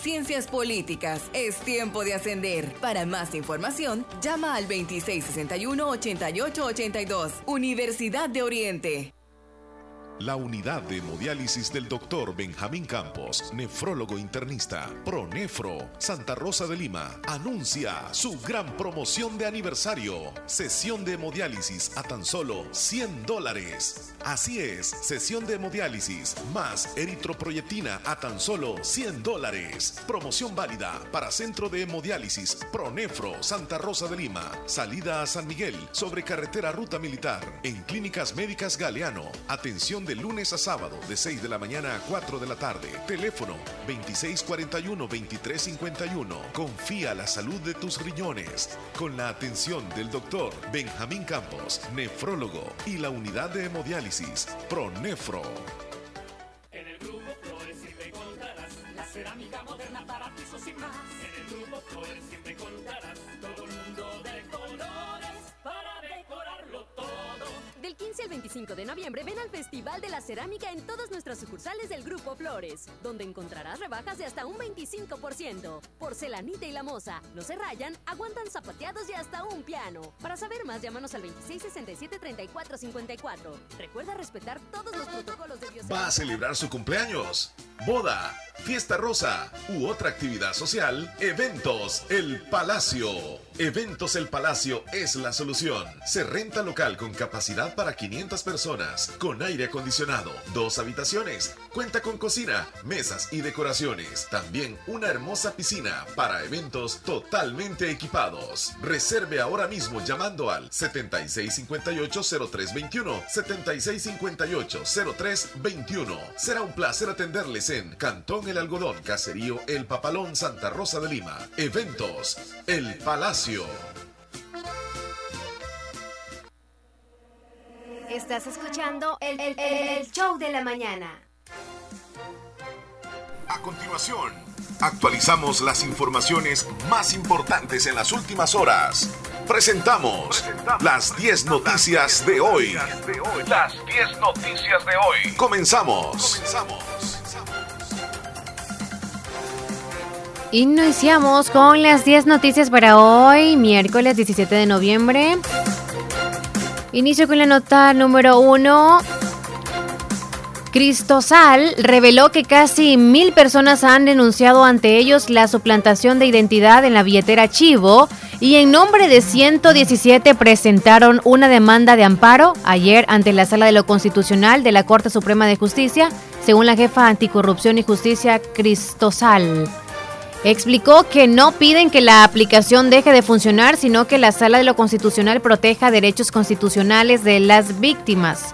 Ciencias Políticas. Es tiempo de ascender. Para más información, llama al 2661-8882. Universidad de Oriente. La unidad de hemodiálisis del doctor Benjamín Campos, nefrólogo internista, Pronefro, Santa Rosa de Lima, anuncia su gran promoción de aniversario. Sesión de hemodiálisis a tan solo 100 dólares. Así es, sesión de hemodiálisis más eritroproyectina a tan solo 100 dólares. Promoción válida para Centro de Hemodiálisis Pronefro, Santa Rosa de Lima. Salida a San Miguel sobre carretera Ruta Militar. En Clínicas Médicas Galeano. Atención de lunes a sábado de 6 de la mañana a 4 de la tarde. Teléfono 2641-2351. Confía la salud de tus riñones con la atención del doctor Benjamín Campos, nefrólogo y la unidad de hemodiálisis ProNefro. En el grupo Flores siempre encontrarás la cerámica moderna para pisos y más. En el grupo Flores siempre encontrarás todo el mundo de colores 15 al 25 de noviembre ven al Festival de la Cerámica en todas nuestras sucursales del Grupo Flores, donde encontrarás rebajas de hasta un 25%. Porcelanita y la moza, no se rayan, aguantan zapateados y hasta un piano. Para saber más, llámanos al 2667-3454. Recuerda respetar todos los protocolos de bioseguridad. ¿Va a celebrar su cumpleaños? Boda, fiesta rosa u otra actividad social, Eventos El Palacio. Eventos El Palacio es la solución. Se renta local con capacidad para 500 personas, con aire acondicionado, dos habitaciones, cuenta con cocina, mesas y decoraciones. También una hermosa piscina para eventos totalmente equipados. Reserve ahora mismo llamando al 7658-0321, 7658-0321. Será un placer atenderles en Cantón El Algodón, Caserío El Papalón, Santa Rosa de Lima. Eventos El Palacio. Estás escuchando el, el- el show de la mañana. A continuación, actualizamos las informaciones más importantes en las últimas horas. Presentamos las 10 noticias de hoy. Las 10 noticias de hoy. Comenzamos. Iniciamos con las 10 noticias para hoy, miércoles 17 de noviembre. Inicio con la nota número 1. Cristosal reveló que casi mil personas han denunciado ante ellos la suplantación de identidad en la billetera Chivo y en nombre de 117 presentaron una demanda de amparo ayer ante la Sala de lo Constitucional de la Corte Suprema de Justicia, según la jefa anticorrupción y justicia Cristosal. Explicó que no piden que la aplicación deje de funcionar, sino que la Sala de lo Constitucional proteja derechos constitucionales de las víctimas.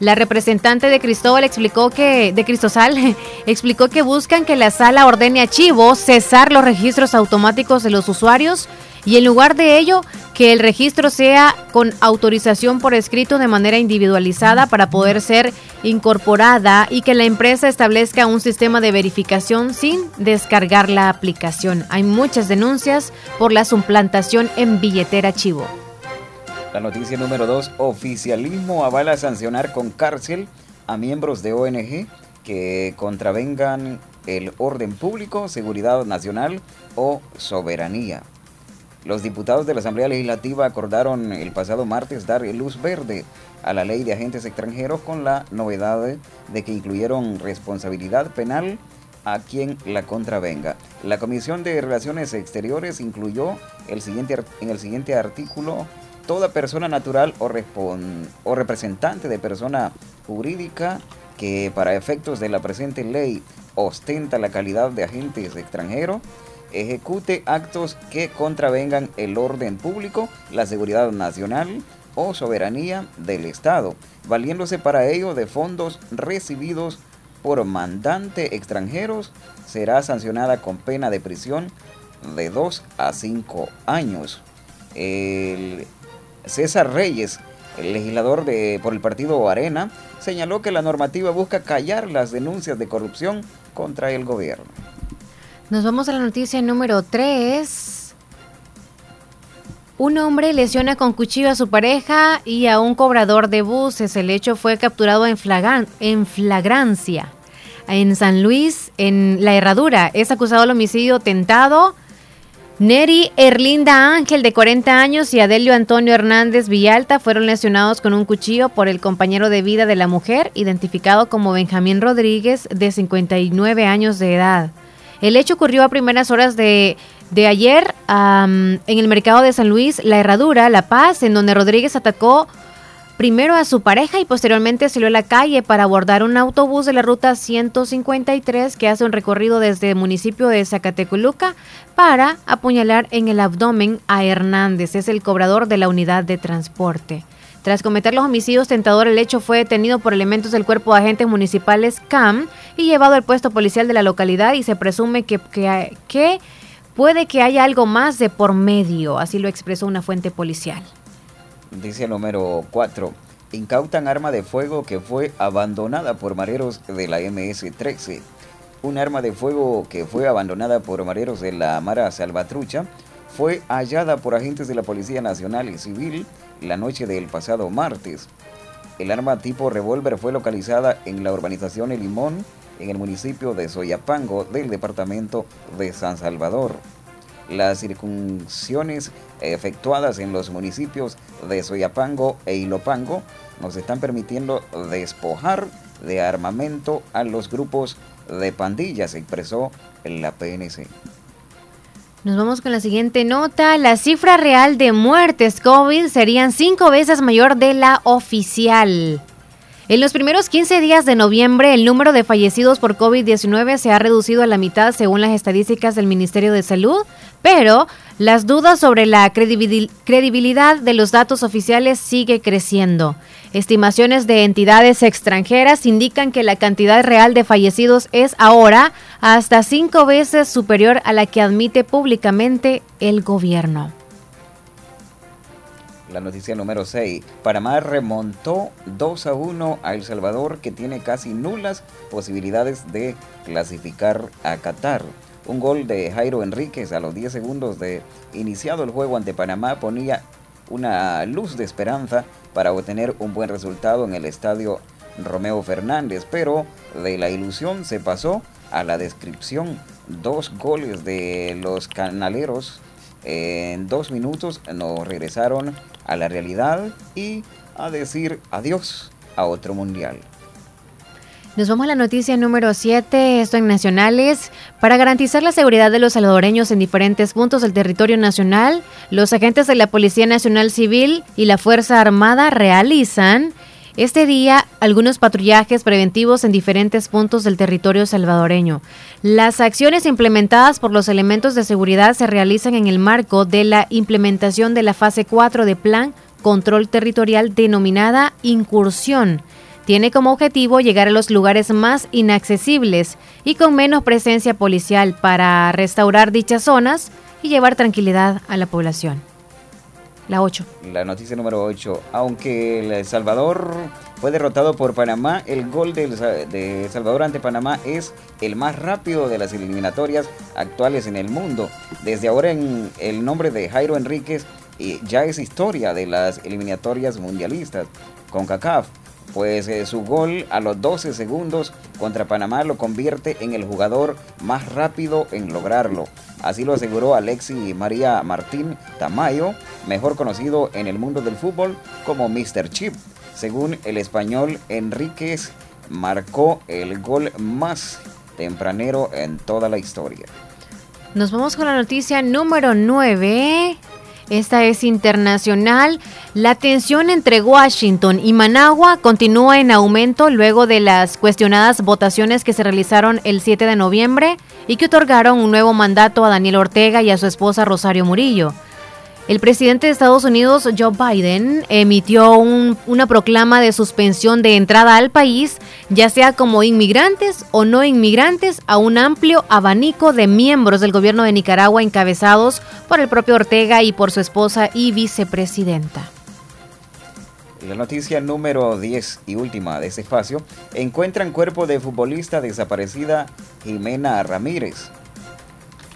La representante de Cristóbal explicó que de Cristosal explicó que buscan que la sala ordene a Chivo cesar los registros automáticos de los usuarios y en lugar de ello que el registro sea con autorización por escrito de manera individualizada para poder ser incorporada y que la empresa establezca un sistema de verificación sin descargar la aplicación. Hay muchas denuncias por la suplantación en billetera Chivo. La noticia número 2, oficialismo avala sancionar con cárcel a miembros de ONG que contravengan el orden público, seguridad nacional o soberanía. Los diputados de la Asamblea Legislativa acordaron el pasado martes dar luz verde a la ley de agentes extranjeros con la novedad de que incluyeron responsabilidad penal a quien la contravenga. La Comisión de Relaciones Exteriores incluyó el siguiente, en el siguiente artículo toda persona natural o, o representante de persona jurídica que para efectos de la presente ley ostenta la calidad de agentes extranjeros ejecute actos que contravengan el orden público, la seguridad nacional o soberanía del Estado, valiéndose para ello de fondos recibidos por mandante extranjeros, será sancionada con pena de prisión de 2 a 5 años. El César Reyes, el legislador de, por el partido Arena, señaló que la normativa busca callar las denuncias de corrupción contra el gobierno. Nos vamos a la noticia número 3. Un hombre lesiona con cuchillo a su pareja y a un cobrador de buses. El hecho fue capturado en, en flagrancia. En San Luis, en La Herradura, es acusado del homicidio tentado. Neri Erlinda Ángel, de 40 años, y Adelio Antonio Hernández Villalta fueron lesionados con un cuchillo por el compañero de vida de la mujer, identificado como Benjamín Rodríguez, de 59 años de edad. El hecho ocurrió a primeras horas de, ayer en el mercado de San Luis, La Herradura, La Paz, en donde Rodríguez atacó primero a su pareja y posteriormente salió a la calle para abordar un autobús de la ruta 153 que hace un recorrido desde el municipio de Zacatecoluca para apuñalar en el abdomen a Hernández, es el cobrador de la unidad de transporte. Tras cometer los homicidios tentadores, el hecho fue detenido por elementos del Cuerpo de Agentes Municipales CAM y llevado al puesto policial de la localidad y se presume que, que, puede que haya algo más de por medio, así lo expresó una fuente policial. Dice el número 4. Incautan arma de fuego que fue abandonada por mareros de la MS-13. Un arma de fuego que fue abandonada por mareros de la Mara Salvatrucha fue hallada por agentes de la Policía Nacional y Civil la noche del pasado martes. El arma tipo revólver fue localizada en la urbanización El Limón, en el municipio de Soyapango del departamento de San Salvador. Las circunciones efectuadas en los municipios de Soyapango e Ilopango nos están permitiendo despojar de armamento a los grupos de pandillas, expresó la PNC. Nos vamos con la siguiente nota. La cifra real de muertes COVID serían cinco veces mayor de la oficial. En los primeros 15 días de noviembre, el número de fallecidos por COVID-19 se ha reducido a la mitad según las estadísticas del Ministerio de Salud, pero las dudas sobre la credibilidad de los datos oficiales sigue creciendo. Estimaciones de entidades extranjeras indican que la cantidad real de fallecidos es ahora hasta cinco veces superior a la que admite públicamente el gobierno. La noticia número 6. Panamá remontó 2 a 1 a El Salvador que tiene casi nulas posibilidades de clasificar a Qatar. Un gol de Jairo Enríquez a los 10 segundos de iniciado el juego ante Panamá ponía una luz de esperanza para obtener un buen resultado en el estadio Romeo Fernández, pero de la ilusión se pasó a la descripción. Dos goles de los canaleros en dos minutos nos regresaron a la realidad y a decir adiós a otro mundial. Nos vamos a la noticia número 7, esto en Nacionales. Para garantizar la seguridad de los salvadoreños en diferentes puntos del territorio nacional, los agentes de la Policía Nacional Civil y la Fuerza Armada realizan este día algunos patrullajes preventivos en diferentes puntos del territorio salvadoreño. Las acciones implementadas por los elementos de seguridad se realizan en el marco de la implementación de la fase 4 de Plan Control Territorial denominada Incursión tiene como objetivo llegar a los lugares más inaccesibles y con menos presencia policial para restaurar dichas zonas y llevar tranquilidad a la población. La 8. La noticia número 8. Aunque El Salvador fue derrotado por Panamá, el gol de El Salvador ante Panamá es el más rápido de las eliminatorias actuales en el mundo. Desde ahora en el nombre de Jairo Enríquez eh, ya es historia de las eliminatorias mundialistas. Con CACAF pues eh, su gol a los 12 segundos contra Panamá lo convierte en el jugador más rápido en lograrlo. Así lo aseguró Alexi María Martín Tamayo, mejor conocido en el mundo del fútbol como Mr. Chip. Según el español, Enríquez marcó el gol más tempranero en toda la historia. Nos vamos con la noticia número 9. Esta es internacional. La tensión entre Washington y Managua continúa en aumento luego de las cuestionadas votaciones que se realizaron el 7 de noviembre y que otorgaron un nuevo mandato a Daniel Ortega y a su esposa Rosario Murillo. El presidente de Estados Unidos, Joe Biden, emitió un- una proclama de suspensión de entrada al país, ya sea como inmigrantes o no inmigrantes, a un amplio abanico de miembros del gobierno de Nicaragua encabezados por el propio Ortega y por su esposa y vicepresidenta. La noticia número 10 y última de este espacio, encuentran cuerpo de futbolista desaparecida Jimena Ramírez.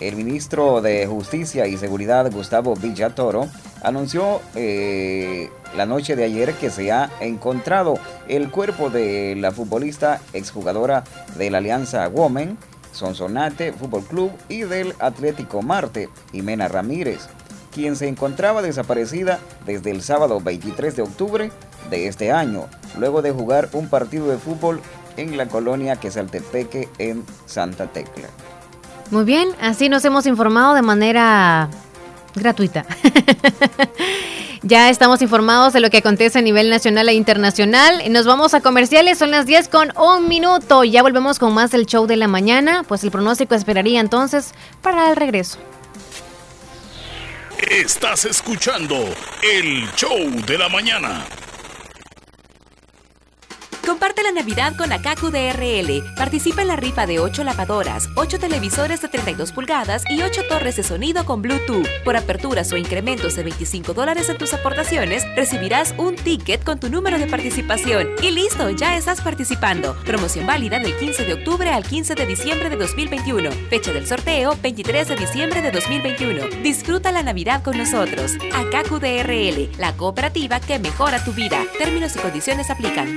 El ministro de Justicia y Seguridad, Gustavo Villatoro, anunció eh, la noche de ayer que se ha encontrado el cuerpo de la futbolista exjugadora de la Alianza Women, Sonsonate Fútbol Club y del Atlético Marte, Jimena Ramírez, quien se encontraba desaparecida desde el sábado 23 de octubre de este año, luego de jugar un partido de fútbol en la colonia Quesaltepeque en Santa Tecla. Muy bien, así nos hemos informado de manera gratuita. ya estamos informados de lo que acontece a nivel nacional e internacional. Nos vamos a comerciales, son las 10 con un minuto. Ya volvemos con más del show de la mañana. Pues el pronóstico esperaría entonces para el regreso. Estás escuchando el show de la mañana. Comparte la Navidad con Akaku DRL. Participa en la rifa de 8 lavadoras, 8 televisores de 32 pulgadas y 8 torres de sonido con Bluetooth. Por aperturas o incrementos de 25 dólares en tus aportaciones, recibirás un ticket con tu número de participación. Y listo, ya estás participando. Promoción válida del 15 de octubre al 15 de diciembre de 2021. Fecha del sorteo, 23 de diciembre de 2021. Disfruta la Navidad con nosotros. Akaku DRL, la cooperativa que mejora tu vida. Términos y condiciones aplican.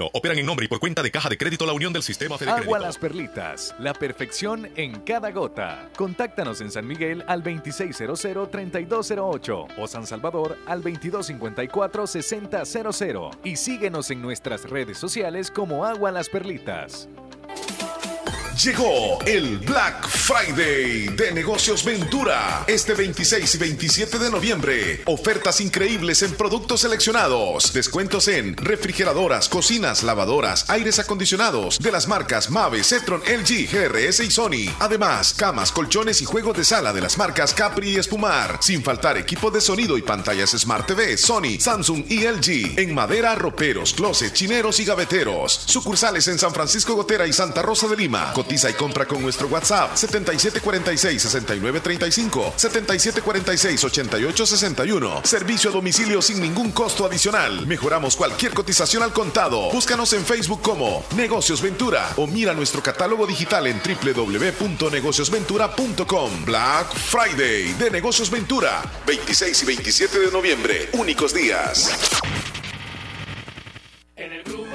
operan en nombre y por cuenta de Caja de Crédito La Unión del Sistema Fede Agua. Las Perlitas, la perfección en cada gota. Contáctanos en San Miguel al 2600-3208 o San Salvador al 2254-6000 y síguenos en nuestras redes sociales como Agua Las Perlitas. Llegó el Black Friday de Negocios Ventura. Este 26 y 27 de noviembre. Ofertas increíbles en productos seleccionados. Descuentos en refrigeradoras, cocinas, lavadoras, aires acondicionados de las marcas Mave, Cetron, LG, GRS y Sony. Además, camas, colchones y juegos de sala de las marcas Capri y Espumar. Sin faltar equipos de sonido y pantallas Smart TV, Sony, Samsung y LG. En madera, roperos, closets, chineros y gaveteros. Sucursales en San Francisco Gotera y Santa Rosa de Lima. Cotiza y compra con nuestro WhatsApp 7746-6935, 7746-8861. Servicio a domicilio sin ningún costo adicional. Mejoramos cualquier cotización al contado. Búscanos en Facebook como Negocios Ventura o mira nuestro catálogo digital en www.negociosventura.com. Black Friday de Negocios Ventura, 26 y 27 de noviembre, únicos días. En el grupo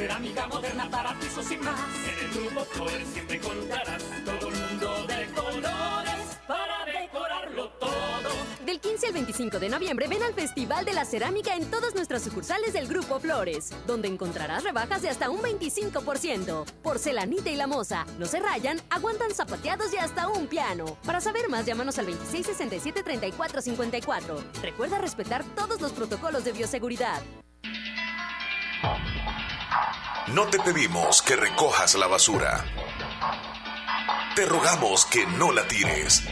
cerámica moderna para pisos sin más. En el grupo Flores siempre encontrarás todo el mundo de colores para decorarlo todo. Del 15 al 25 de noviembre ven al Festival de la Cerámica en todas nuestras sucursales del Grupo Flores, donde encontrarás rebajas de hasta un 25%. Porcelanita y la moza, no se rayan, aguantan zapateados y hasta un piano. Para saber más, llámanos al 2667-3454. Recuerda respetar todos los protocolos de bioseguridad. No te pedimos que recojas la basura. Te rogamos que no la tires.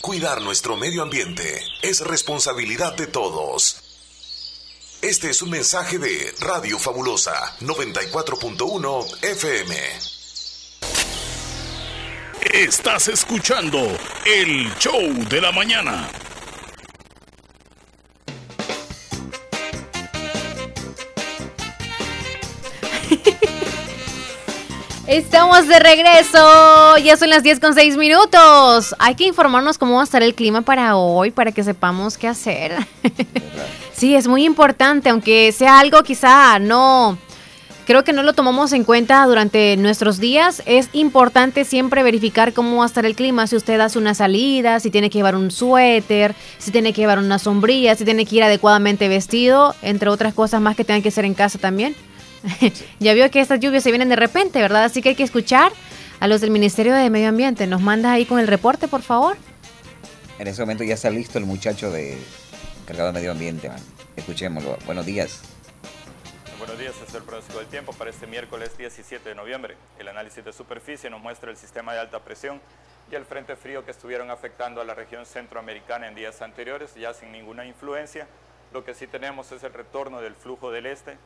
Cuidar nuestro medio ambiente es responsabilidad de todos. Este es un mensaje de Radio Fabulosa 94.1 FM. Estás escuchando el show de la mañana. Estamos de regreso. Ya son las 10 con 6 minutos. Hay que informarnos cómo va a estar el clima para hoy, para que sepamos qué hacer. sí, es muy importante, aunque sea algo quizá no... Creo que no lo tomamos en cuenta durante nuestros días. Es importante siempre verificar cómo va a estar el clima. Si usted hace una salida, si tiene que llevar un suéter, si tiene que llevar una sombrilla, si tiene que ir adecuadamente vestido, entre otras cosas más que tengan que hacer en casa también. ya vio que estas lluvias se vienen de repente, ¿verdad? Así que hay que escuchar a los del Ministerio de Medio Ambiente. ¿Nos manda ahí con el reporte, por favor? En ese momento ya está listo el muchacho de cargado de medio ambiente. man. Escuchémoslo. Buenos días. Buenos días, es el pronóstico del tiempo para este miércoles 17 de noviembre. El análisis de superficie nos muestra el sistema de alta presión y el frente frío que estuvieron afectando a la región centroamericana en días anteriores, ya sin ninguna influencia. Lo que sí tenemos es el retorno del flujo del este,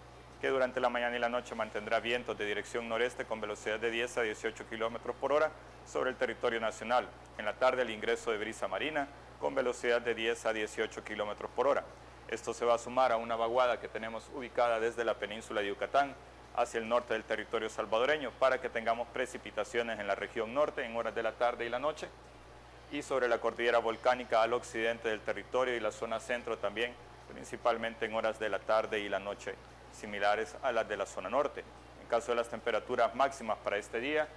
que durante la mañana y la noche mantendrá vientos de dirección noreste con velocidad de 10 a 18 kilómetros por hora sobre el territorio nacional. En la tarde, el ingreso de brisa marina con velocidad de 10 a 18 kilómetros por hora. Esto se va a sumar a una vaguada que tenemos ubicada desde la península de Yucatán hacia el norte del territorio salvadoreño para que tengamos precipitaciones en la región norte en horas de la tarde y la noche y sobre la cordillera volcánica al occidente del territorio y la zona centro también, principalmente en horas de la tarde y la noche, similares a las de la zona norte. En caso de las temperaturas máximas para este día,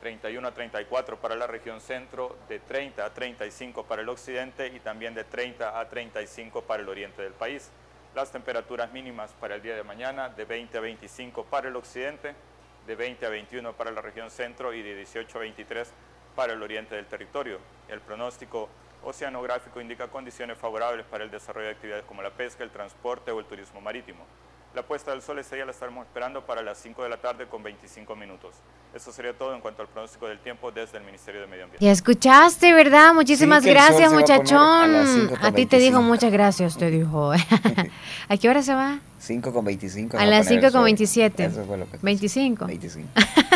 31 a 34 para la región centro, de 30 a 35 para el occidente y también de 30 a 35 para el oriente del país. Las temperaturas mínimas para el día de mañana de 20 a 25 para el occidente, de 20 a 21 para la región centro y de 18 a 23 para el oriente del territorio. El pronóstico oceanográfico indica condiciones favorables para el desarrollo de actividades como la pesca, el transporte o el turismo marítimo. La puesta del sol ese día la estaremos esperando para las 5 de la tarde con 25 minutos. Eso sería todo en cuanto al pronóstico del tiempo desde el Ministerio de Medio Ambiente. Ya escuchaste, ¿verdad? Muchísimas Sí, gracias, a a muchachón. A, 5:25. ti te dijo muchas gracias, te dijo. ¿A qué hora se va? 5 con 25. A las 5 con 27. 27. Eso fue lo que 25. 25.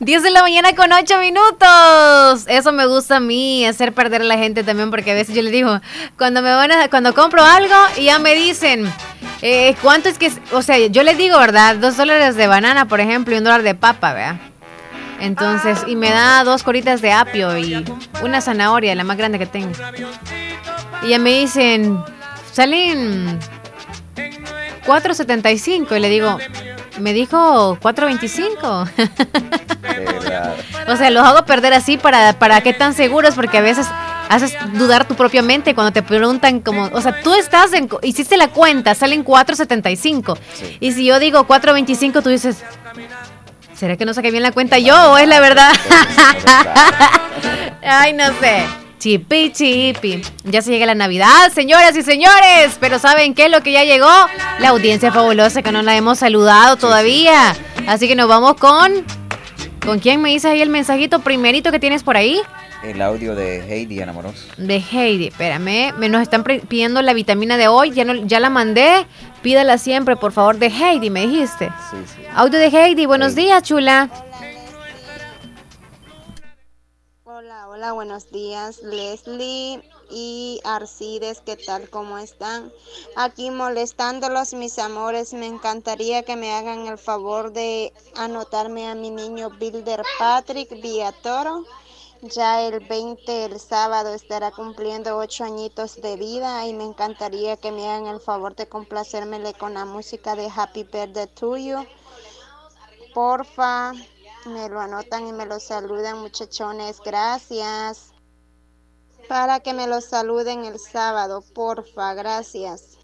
10 de la mañana con 8 minutos. Eso me gusta a mí, hacer perder a la gente también, porque a veces yo les digo, cuando me van a, cuando compro algo y ya me dicen, eh, ¿cuánto es que, es? o sea, yo les digo, ¿verdad? Dos dólares de banana, por ejemplo, y un dólar de papa, ¿verdad? Entonces, y me da dos coritas de apio y una zanahoria, la más grande que tengo. Y ya me dicen, salen 4.75 y le digo, me dijo 4.25. De verdad. O sea, los hago perder así para, para qué tan seguros, porque a veces haces dudar tu propia mente cuando te preguntan como, o sea, tú estás en, hiciste la cuenta, salen 4.75. Y si yo digo 4.25, tú dices, ¿será que no saqué bien la cuenta yo o es la verdad? Ay, no sé. Chipi, chipi. Ya se llega la Navidad, señoras y señores. Pero ¿saben qué? Lo que ya llegó, la audiencia fabulosa que no la hemos saludado todavía. Así que nos vamos con... ¿Con quién me dices ahí el mensajito primerito que tienes por ahí? El audio de Heidi Enamoros. De Heidi, espérame. Me nos están pidiendo la vitamina de hoy. Ya, no, ya la mandé. Pídala siempre, por favor, de Heidi, me dijiste. Sí, sí. Audio de Heidi. Buenos días, chula. Hola, buenos días, Leslie y Arcides, ¿qué tal? ¿Cómo están? Aquí molestándolos, mis amores. Me encantaría que me hagan el favor de anotarme a mi niño Bilder Patrick Villatoro. Ya el 20, el sábado, estará cumpliendo ocho añitos de vida y me encantaría que me hagan el favor de complacérmele con la música de Happy Birthday to You. Porfa, me lo anotan y me lo saludan, muchachones. Gracias. Para que me lo saluden el sábado, porfa, gracias.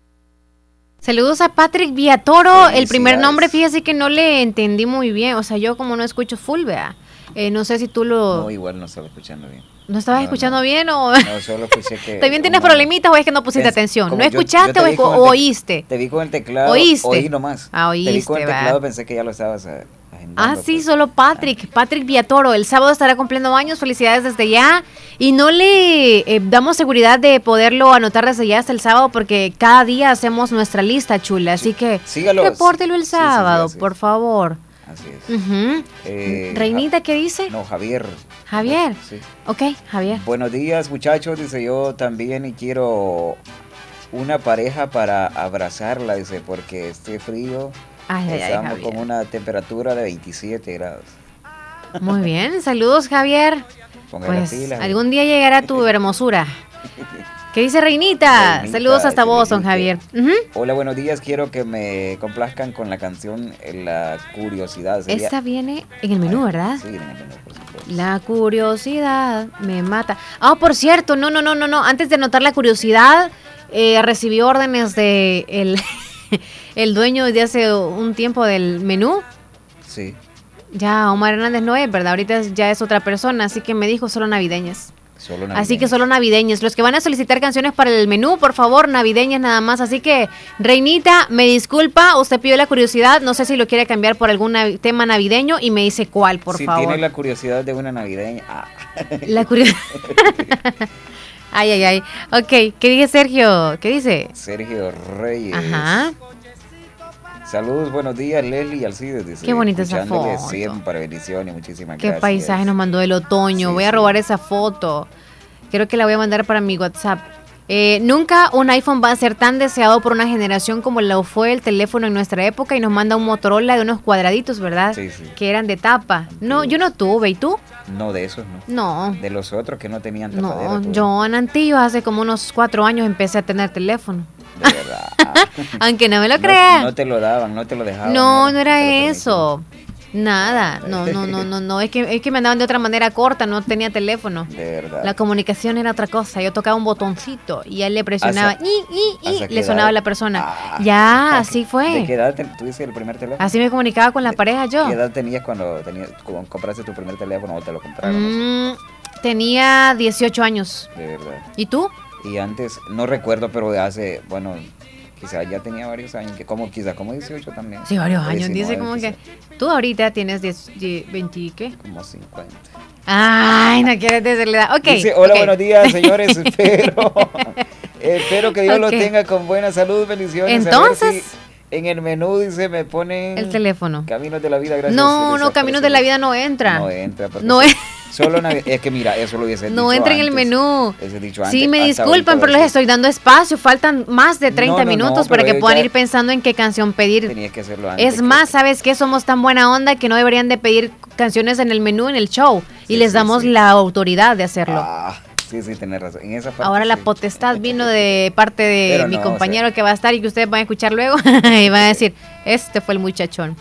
Saludos a Patrick Villatoro. El primer nombre, fíjese que no le entendí muy bien. O sea, yo como no escucho full, vea. Eh, no sé si tú lo... No, igual no estaba escuchando bien. ¿No estabas no, escuchando bien o...? No, solo escuché que... ¿También tienes una- problemitas o es que no pusiste Es atención? como ¿No yo- yo escuchaste te o, oíste? Te vi con el teclado. ¿Oíste? Oí nomás. Ah, Te vi con el oíste, va. teclado, pensé que ya lo estabas eh, agendando. Ah, sí, solo Patrick, Patrick Villatoro. El sábado estará cumpliendo años, felicidades desde ya. Y no le eh, damos seguridad de poderlo anotar desde ya hasta el sábado porque cada día hacemos nuestra lista chula. Así que sígalo. repórtelo el Sí, sí, sí, sábado, por favor. Así es. Eh, Reinita, ¿qué dice? No, Javier. Javier. Sí. Ok, Javier. Buenos días, muchachos. Dice yo también y quiero una pareja para abrazarla, dice, porque esté frío. Ay, ay, ay, Estamos Javier. con una temperatura de 27 grados. Muy bien, saludos Javier. Póngale Pues pilas, algún día llegará tu hermosura. ¿Qué dice Reinita? Reinita, Saludos hasta Boston, dijiste. Javier. Hola, buenos días. Quiero que me complazcan con la canción eh, La Curiosidad. Sería- Esta viene en el menú, ¿verdad? Sí, en el menú, por supuesto. La curiosidad me mata. Ah, por cierto, no, no, no, no, no. Antes de anotar la curiosidad, eh, recibí órdenes de el, el dueño de hace un tiempo del menú. Sí. Ya Omar Hernández no es, ¿verdad? Ahorita ya es otra persona, así que me dijo solo navideñas. Solo Así que solo navideñas. Los que van a solicitar canciones para el menú, por favor, navideñas nada más. Así que, Reinita, me disculpa, usted pidió la curiosidad. No sé si lo quiere cambiar por algún navi- tema navideño y me dice cuál, por si favor. tiene la curiosidad de una navideña. ah. La curiosidad. ay, ay, ay. Ok, ¿qué dice Sergio? ¿Qué dice? Sergio Reyes. Ajá. Saludos, buenos días, Leslie y Alcides. Dice, Qué bonita esa foto. Siempre bendiciones, muchísimas ¿Qué gracias. paisaje nos mandó el otoño? Sí, voy a sí. robar esa foto. Creo que la voy a mandar para mi WhatsApp. Eh, nunca un iPhone va a ser tan deseado por una generación como lo fue el teléfono en nuestra época y nos manda un Motorola de unos cuadraditos, ¿verdad? Sí, sí. Que eran de tapa. No, yo no tuve. ¿Y tú? No, de esos no. No. De los otros que no tenían tapadera. No, tú. yo en Antillo hace como unos cuatro años empecé a tener teléfono. De verdad. Aunque no me lo creas. No, te lo daban, no te lo dejaban. No, no era eso. Nada, no, no, no, no, no, es que, es que me andaban de otra manera corta, no tenía teléfono. De verdad. La comunicación era otra cosa, yo tocaba un botoncito y él le presionaba y, y, y, ¿hasta qué le sonaba edad? la persona. ya, así ¿De qué fue. edad te- tuviste el primer teléfono? Así me comunicaba con la pareja yo. ¿Qué edad tenías cuando tenías, cuando compraste tu primer teléfono o te lo compraron? Mm, tenía 18 años. De verdad. ¿Y tú? Y antes, no recuerdo, pero hace, bueno, quizá ya tenía varios años, que como quizá como 18 también. Sí, varios años. Dice 19 como quizá, que tú ahorita tienes 10, 10, 20 y qué. Como 50. Ay, no quieres decirle edad. Ok. Dice, hola, buenos días, señores. Espero, espero que Dios Ok. los tenga con buena salud, bendiciones. Entonces- en el menú dice, me ponen El teléfono. Caminos de la vida, gracias. No, no, Caminos de la Vida no entra. No entra. No es- Solo Navi- es que mira, eso lo hubiese No dicho entra en el menú. Dicho Sí, me disculpan, pero les estoy dando espacio. Faltan más de 30 No, no, no, minutos para que puedan ir pensando en qué canción pedir. Tenías que hacerlo antes. Es más, ¿sabes qué? Somos tan buena onda que no deberían de pedir canciones en el menú, en el show. y les damos la autoridad de hacerlo. Ah, sí, sí, tenés razón. En esa parte, Ahora la sí. potestad vino de parte de Pero mi no, compañero que va a estar y que ustedes van a escuchar luego y van a decir, este fue el muchachón.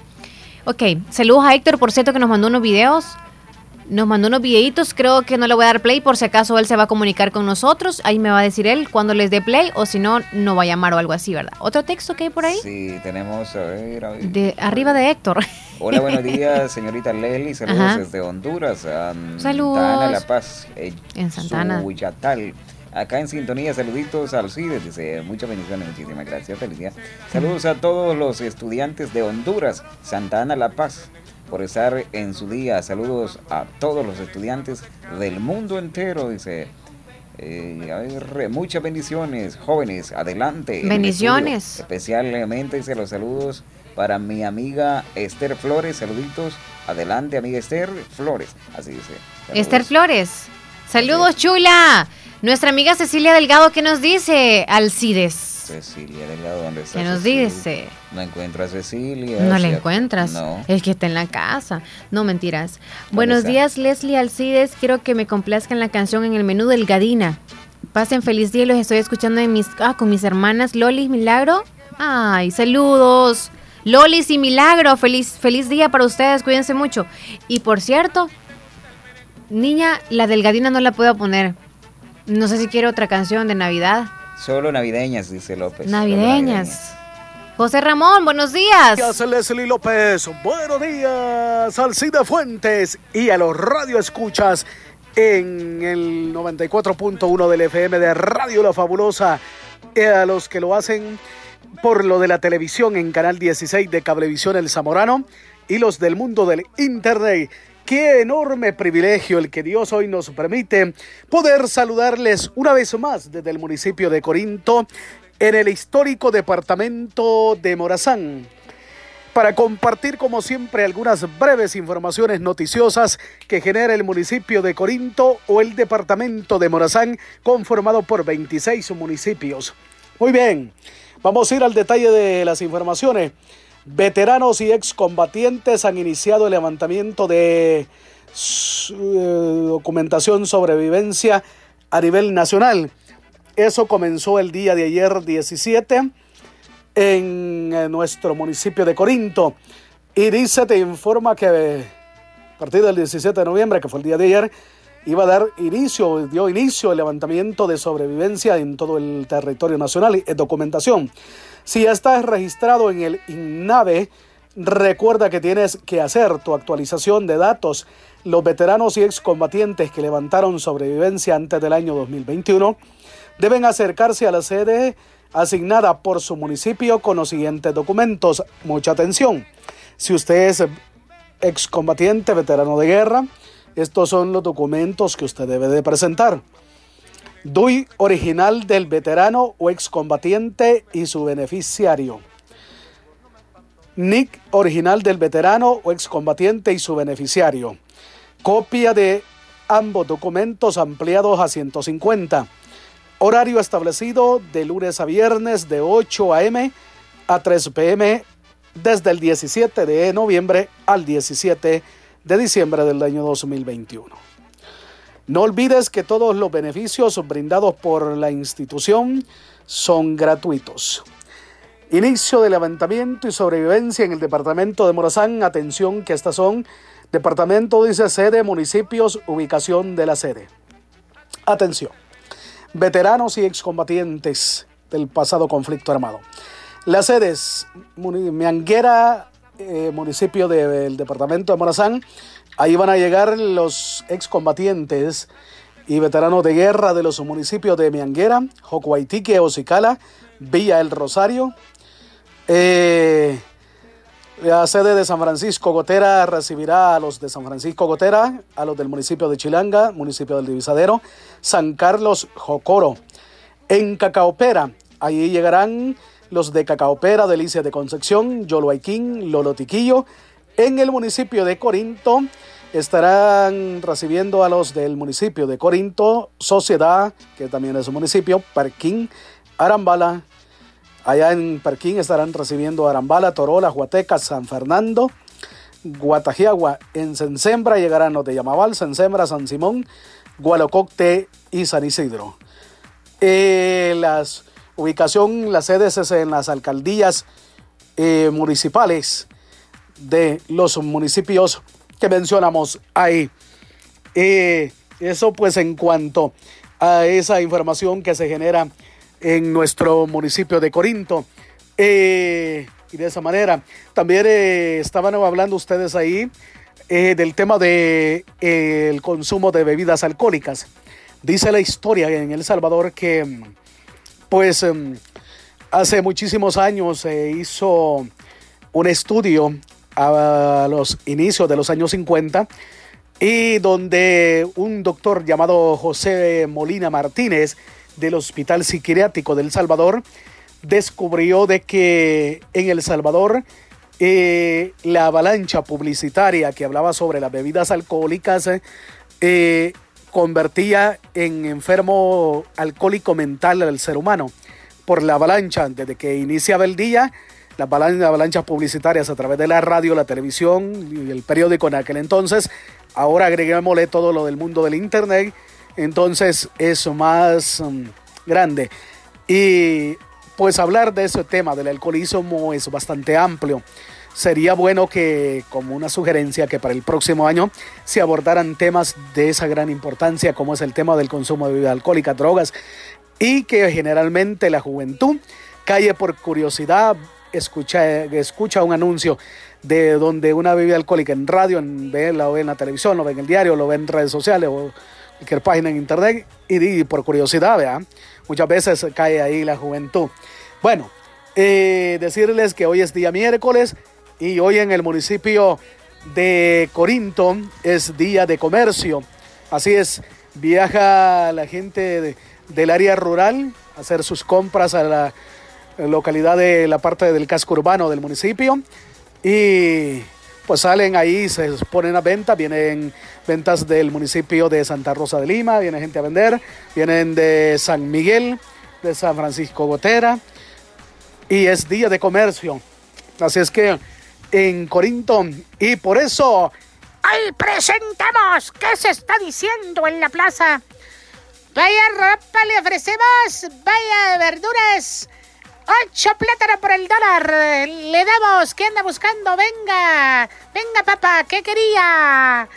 Ok, saludos a Héctor, por cierto, que nos mandó unos videos. Nos mandó unos videitos, creo que no le voy a dar play por si acaso él se va a comunicar con nosotros. Ahí me va a decir él cuando les dé play o si no, no va a llamar o algo así, ¿verdad? ¿Otro texto que hay por ahí? Sí, tenemos, a ver, a ver. De arriba de Héctor. Hola, buenos días, señorita Leli. Saludos Ajá. desde Honduras. Santana Saludos. La Paz. eh, En Santana. Suyatal. Acá en sintonía, saluditos al CIDE, dice, muchas bendiciones, muchísimas gracias, feliz día. Saludos a todos los estudiantes de Honduras, Santa Ana La Paz, por estar en su día. Saludos a todos los estudiantes del mundo entero, dice. Eh, a ver, muchas bendiciones, jóvenes, adelante. en el Bendiciones. Especialmente dice los saludos para mi amiga Esther Flores, saluditos. Adelante, amiga Esther Flores. Así dice. Saludos. Esther Flores. Saludos, chula. Nuestra amiga Cecilia Delgado, ¿qué nos dice? Alcides. Cecilia Delgado, ¿dónde está? ¿Qué nos Cecilia? dice? No encuentro a Cecilia. No la encuentras. No. Es que está en la casa. No, mentiras. Buenos está? días, Leslie Alcides. Quiero que me complazcan la canción en el menú del Gadina. Pasen feliz día y los estoy escuchando en mis, ah, con mis hermanas Lolis Milagro. Ay, saludos. Lolis y Milagro, feliz, feliz día para ustedes, cuídense mucho. Y por cierto, niña, la del Gadina no la puedo poner. No sé si quiere otra canción de Navidad. Solo navideñas, dice López. Navideñas. José Ramón, buenos días. Gracias, Leslie López. Buenos días, Alcida Fuentes y a los radio escuchas en el 94.1 del FM de Radio La Fabulosa. Y a los que lo hacen por lo de la televisión en Canal 16 de Cablevisión El Zamorano y los del mundo del Internet. Qué enorme privilegio el que Dios hoy nos permite poder saludarles una vez más desde el municipio de Corinto en el histórico departamento de Morazán para compartir como siempre algunas breves informaciones noticiosas que genera el municipio de Corinto o el departamento de Morazán conformado por 26 municipios. Muy bien, vamos a ir al detalle de las informaciones. Veteranos y excombatientes han iniciado el levantamiento de eh, documentación sobrevivencia a nivel nacional. Eso comenzó el día de ayer 17 en eh, nuestro municipio de Corinto. Y dice, te informa que a partir del 17 de noviembre, que fue el día de ayer, iba a dar inicio, dio inicio el levantamiento de sobrevivencia en todo el territorio nacional, documentación. Si ya estás registrado en el INNAVE, recuerda que tienes que hacer tu actualización de datos. Los veteranos y excombatientes que levantaron sobrevivencia antes del año 2021 deben acercarse a la sede asignada por su municipio con los siguientes documentos. Mucha atención. Si usted es excombatiente, veterano de guerra, estos son los documentos que usted debe de presentar. DUI original del veterano o excombatiente y su beneficiario. NIC original del veterano o excombatiente y su beneficiario. Copia de ambos documentos ampliados a 150. Horario establecido de lunes a viernes de 8 a.m. a 3 p.m. desde el 17 de noviembre al 17 de diciembre del año 2021. No olvides que todos los beneficios brindados por la institución son gratuitos. Inicio de levantamiento y sobrevivencia en el departamento de Morazán. Atención que estas son departamento, dice sede, municipios, ubicación de la sede. Atención. Veteranos y excombatientes del pasado conflicto armado. Las sedes, Mianguera, eh, municipio de- del departamento de Morazán. Ahí van a llegar los excombatientes y veteranos de guerra de los municipios de Mianguera, Jocuaitique, Ocicala, Villa El Rosario. Eh, la sede de San Francisco Gotera recibirá a los de San Francisco Gotera, a los del municipio de Chilanga, municipio del Divisadero, San Carlos Jocoro. En Cacaopera, allí llegarán los de Cacaopera, Delicia de Concepción, Yoloaiquín, Lolotiquillo. En el municipio de Corinto estarán recibiendo a los del municipio de Corinto, Sociedad, que también es un municipio, Parquín, Arambala, Allá en Perquín estarán recibiendo Arambala, Torola, Huateca, San Fernando, Guatajiagua. En Sensembra llegarán los de Yamabal, Sensembra, San Simón, Gualococte y San Isidro. Eh, las ubicación, las sedes es en las alcaldías eh, municipales de los municipios que mencionamos ahí. Eh, eso pues en cuanto a esa información que se genera en nuestro municipio de Corinto. Eh, y de esa manera, también eh, estaban hablando ustedes ahí del tema del de, consumo de bebidas alcohólicas. Dice la historia en El Salvador que pues em, hace muchísimos años se hizo un estudio a los inicios de los años 50 y donde un doctor llamado José Molina Martínez del Hospital Psiquiátrico del Salvador descubrió de que en El Salvador eh, la avalancha publicitaria que hablaba sobre las bebidas alcohólicas eh, convertía en enfermo alcohólico mental al ser humano. Por la avalancha desde que iniciaba el día las avalanchas publicitarias a través de la radio, la televisión y el periódico en aquel entonces. Ahora agreguémosle todo lo del mundo del internet, entonces es más um, grande. Y pues hablar de ese tema del alcoholismo es bastante amplio. Sería bueno que, como una sugerencia, que para el próximo año se abordaran temas de esa gran importancia, como es el tema del consumo de bebidas alcohólicas, drogas, y que generalmente la juventud calle por curiosidad, escucha, escucha un anuncio de donde una bebida alcohólica en radio, en, la ve en la televisión, lo ve en el diario, lo ve en redes sociales o cualquier página en internet y, por curiosidad, ¿verdad? muchas veces cae ahí la juventud. Bueno, eh, decirles que hoy es día miércoles y hoy en el municipio de Corinto es día de comercio. Así es, viaja la gente del área rural a hacer sus compras a la localidad de la parte del casco urbano del municipio y pues salen ahí, se ponen a venta, vienen ventas del municipio de Santa Rosa de Lima, viene gente a vender, vienen de San Miguel, de San Francisco Gotera y es día de comercio. Así es que en Corinto y por eso ahí presentamos qué se está diciendo en la plaza. Vaya ropa le ofrecemos, vaya verduras, Ocho plátanos por el dólar. Le damos. ¿Qué anda buscando? Venga. Venga, papá. ¿Qué quería?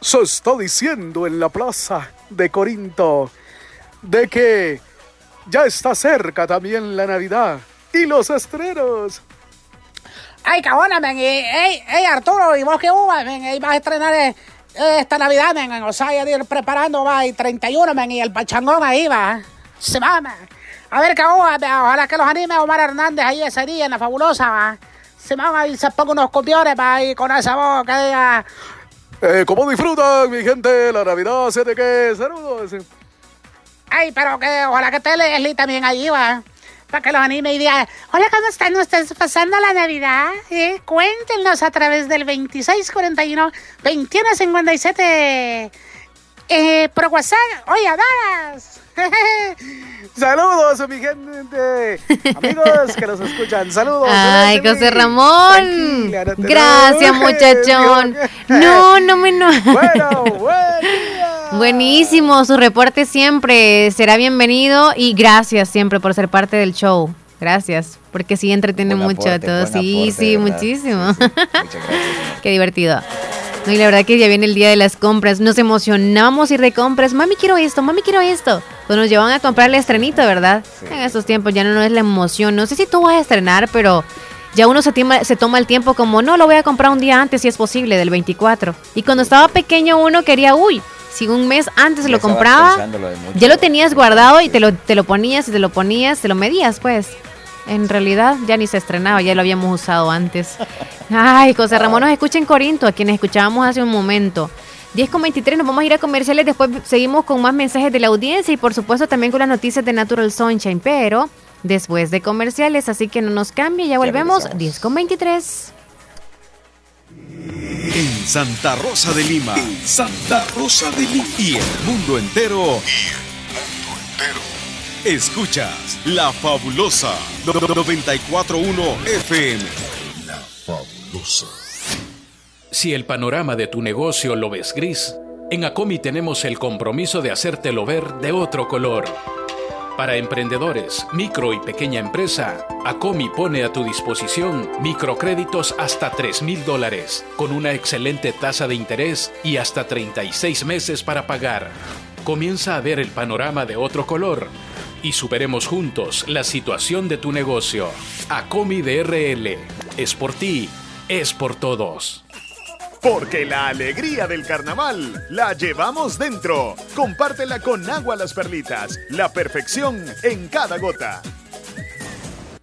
Se está diciendo en la plaza de Corinto de que ya está cerca también la Navidad y los estrenos. Ay, cabona, men. Ey, ey, Arturo, ¿y vos qué hubo, men? vas a estrenar eh, esta Navidad, men. O sea, ya ir preparando, va, y 31, men. Y el pachangón ahí va. Se va, a ver, cabo, ojalá que los anime Omar Hernández ahí ese día en la fabulosa, va. Se van ahí, se pongan unos copiones, va, ahí con esa voz que diga. Eh, ¿Cómo disfrutan, mi gente, la Navidad? ¿Se de qué? Saludos. Ay, pero que ojalá que esté Leslie también ahí, va. Para que los anime y diga, hola, ¿cómo están ustedes pasando la Navidad? ¿Eh? Cuéntenos a través del 2641 2157 eh, por WhatsApp. Oye, Dadas. Saludos, mi gente. Amigos que nos escuchan. Saludos. Ay, José Ramón. Gracias, muchachón. No, no me no. Bueno, buen Buenísimo, su reporte siempre será bienvenido y gracias siempre por ser parte del show. Gracias, porque sí entretiene mucho a todos. Sí, sí, muchísimo. Muchas gracias. Qué divertido. No, y la verdad que ya viene el día de las compras. Nos emocionamos y de compras. Mami, quiero esto, mami, quiero esto. Pues nos llevan a comprar el estrenito, ¿verdad? En estos tiempos ya no, es la emoción. No sé si tú vas a estrenar, pero ya uno se, se toma el tiempo como, no, lo voy a comprar un día antes si es posible, del 24. Y cuando estaba pequeño uno quería, uy, si un mes antes lo compraba, ya lo tenías guardado y te lo, te lo ponías y te lo ponías, te lo medías, pues. En realidad ya ni se estrenaba, ya lo habíamos usado antes. Ay, José Ramón nos escucha en Corinto, a quienes escuchábamos hace un momento. 10 con 23, nos vamos a ir a comerciales, después seguimos con más mensajes de la audiencia y por supuesto también con las noticias de Natural Sunshine, pero después de comerciales, así que no nos cambie, ya volvemos, 10 con 23. En Santa Rosa de Lima. Santa Rosa de Lima. Y el mundo entero. Y el mundo entero. Escuchas La Fabulosa 941 FM. La Fabulosa. Si el panorama de tu negocio lo ves gris, en ACOMI tenemos el compromiso de hacértelo ver de otro color. Para emprendedores, micro y pequeña empresa, Acomi pone a tu disposición microcréditos hasta 3 mil dólares, con una excelente tasa de interés y hasta 36 meses para pagar. Comienza a ver el panorama de otro color y superemos juntos la situación de tu negocio. Acomi DRL. Es por ti, es por todos. Porque la alegría del carnaval la llevamos dentro. Compártela con agua las perlitas. La perfección en cada gota.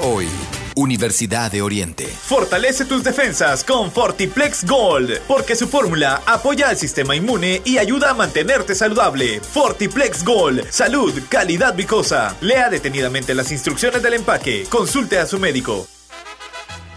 hoy. Universidad de Oriente. Fortalece tus defensas con Fortiplex Gold, porque su fórmula apoya al sistema inmune y ayuda a mantenerte saludable. Fortiplex Gold, salud, calidad vicosa. Lea detenidamente las instrucciones del empaque. Consulte a su médico.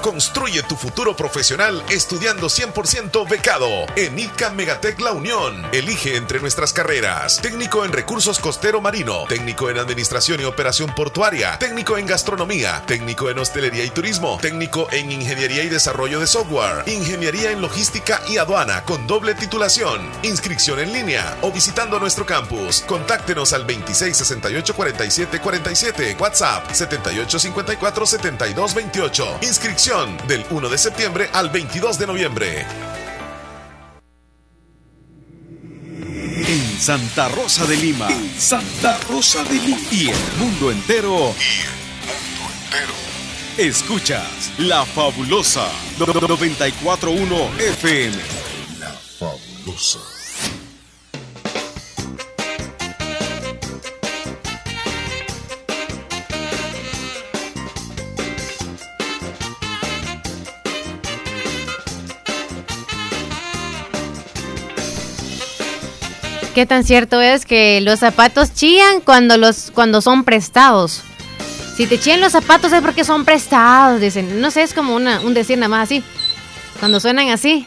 Construye tu futuro profesional estudiando 100% becado en ICA Megatec La Unión. Elige entre nuestras carreras: técnico en recursos costero marino, técnico en administración y operación portuaria, técnico en gastronomía, técnico en hostelería y turismo, técnico en ingeniería y desarrollo de software, ingeniería en logística y aduana con doble titulación. Inscripción en línea o visitando nuestro campus. Contáctenos al 2668 47 47, WhatsApp 7854 7228. Inscripción del 1 de septiembre al 22 de noviembre. En Santa Rosa de Lima. Santa Rosa de Lima. Y el mundo entero. Escuchas La Fabulosa 941 FM. La Fabulosa. ¿Qué tan cierto es que los zapatos chillan cuando, los, cuando son prestados? Si te chillan los zapatos es porque son prestados, dicen. No sé, es como una, un decir nada más así. Cuando suenan así.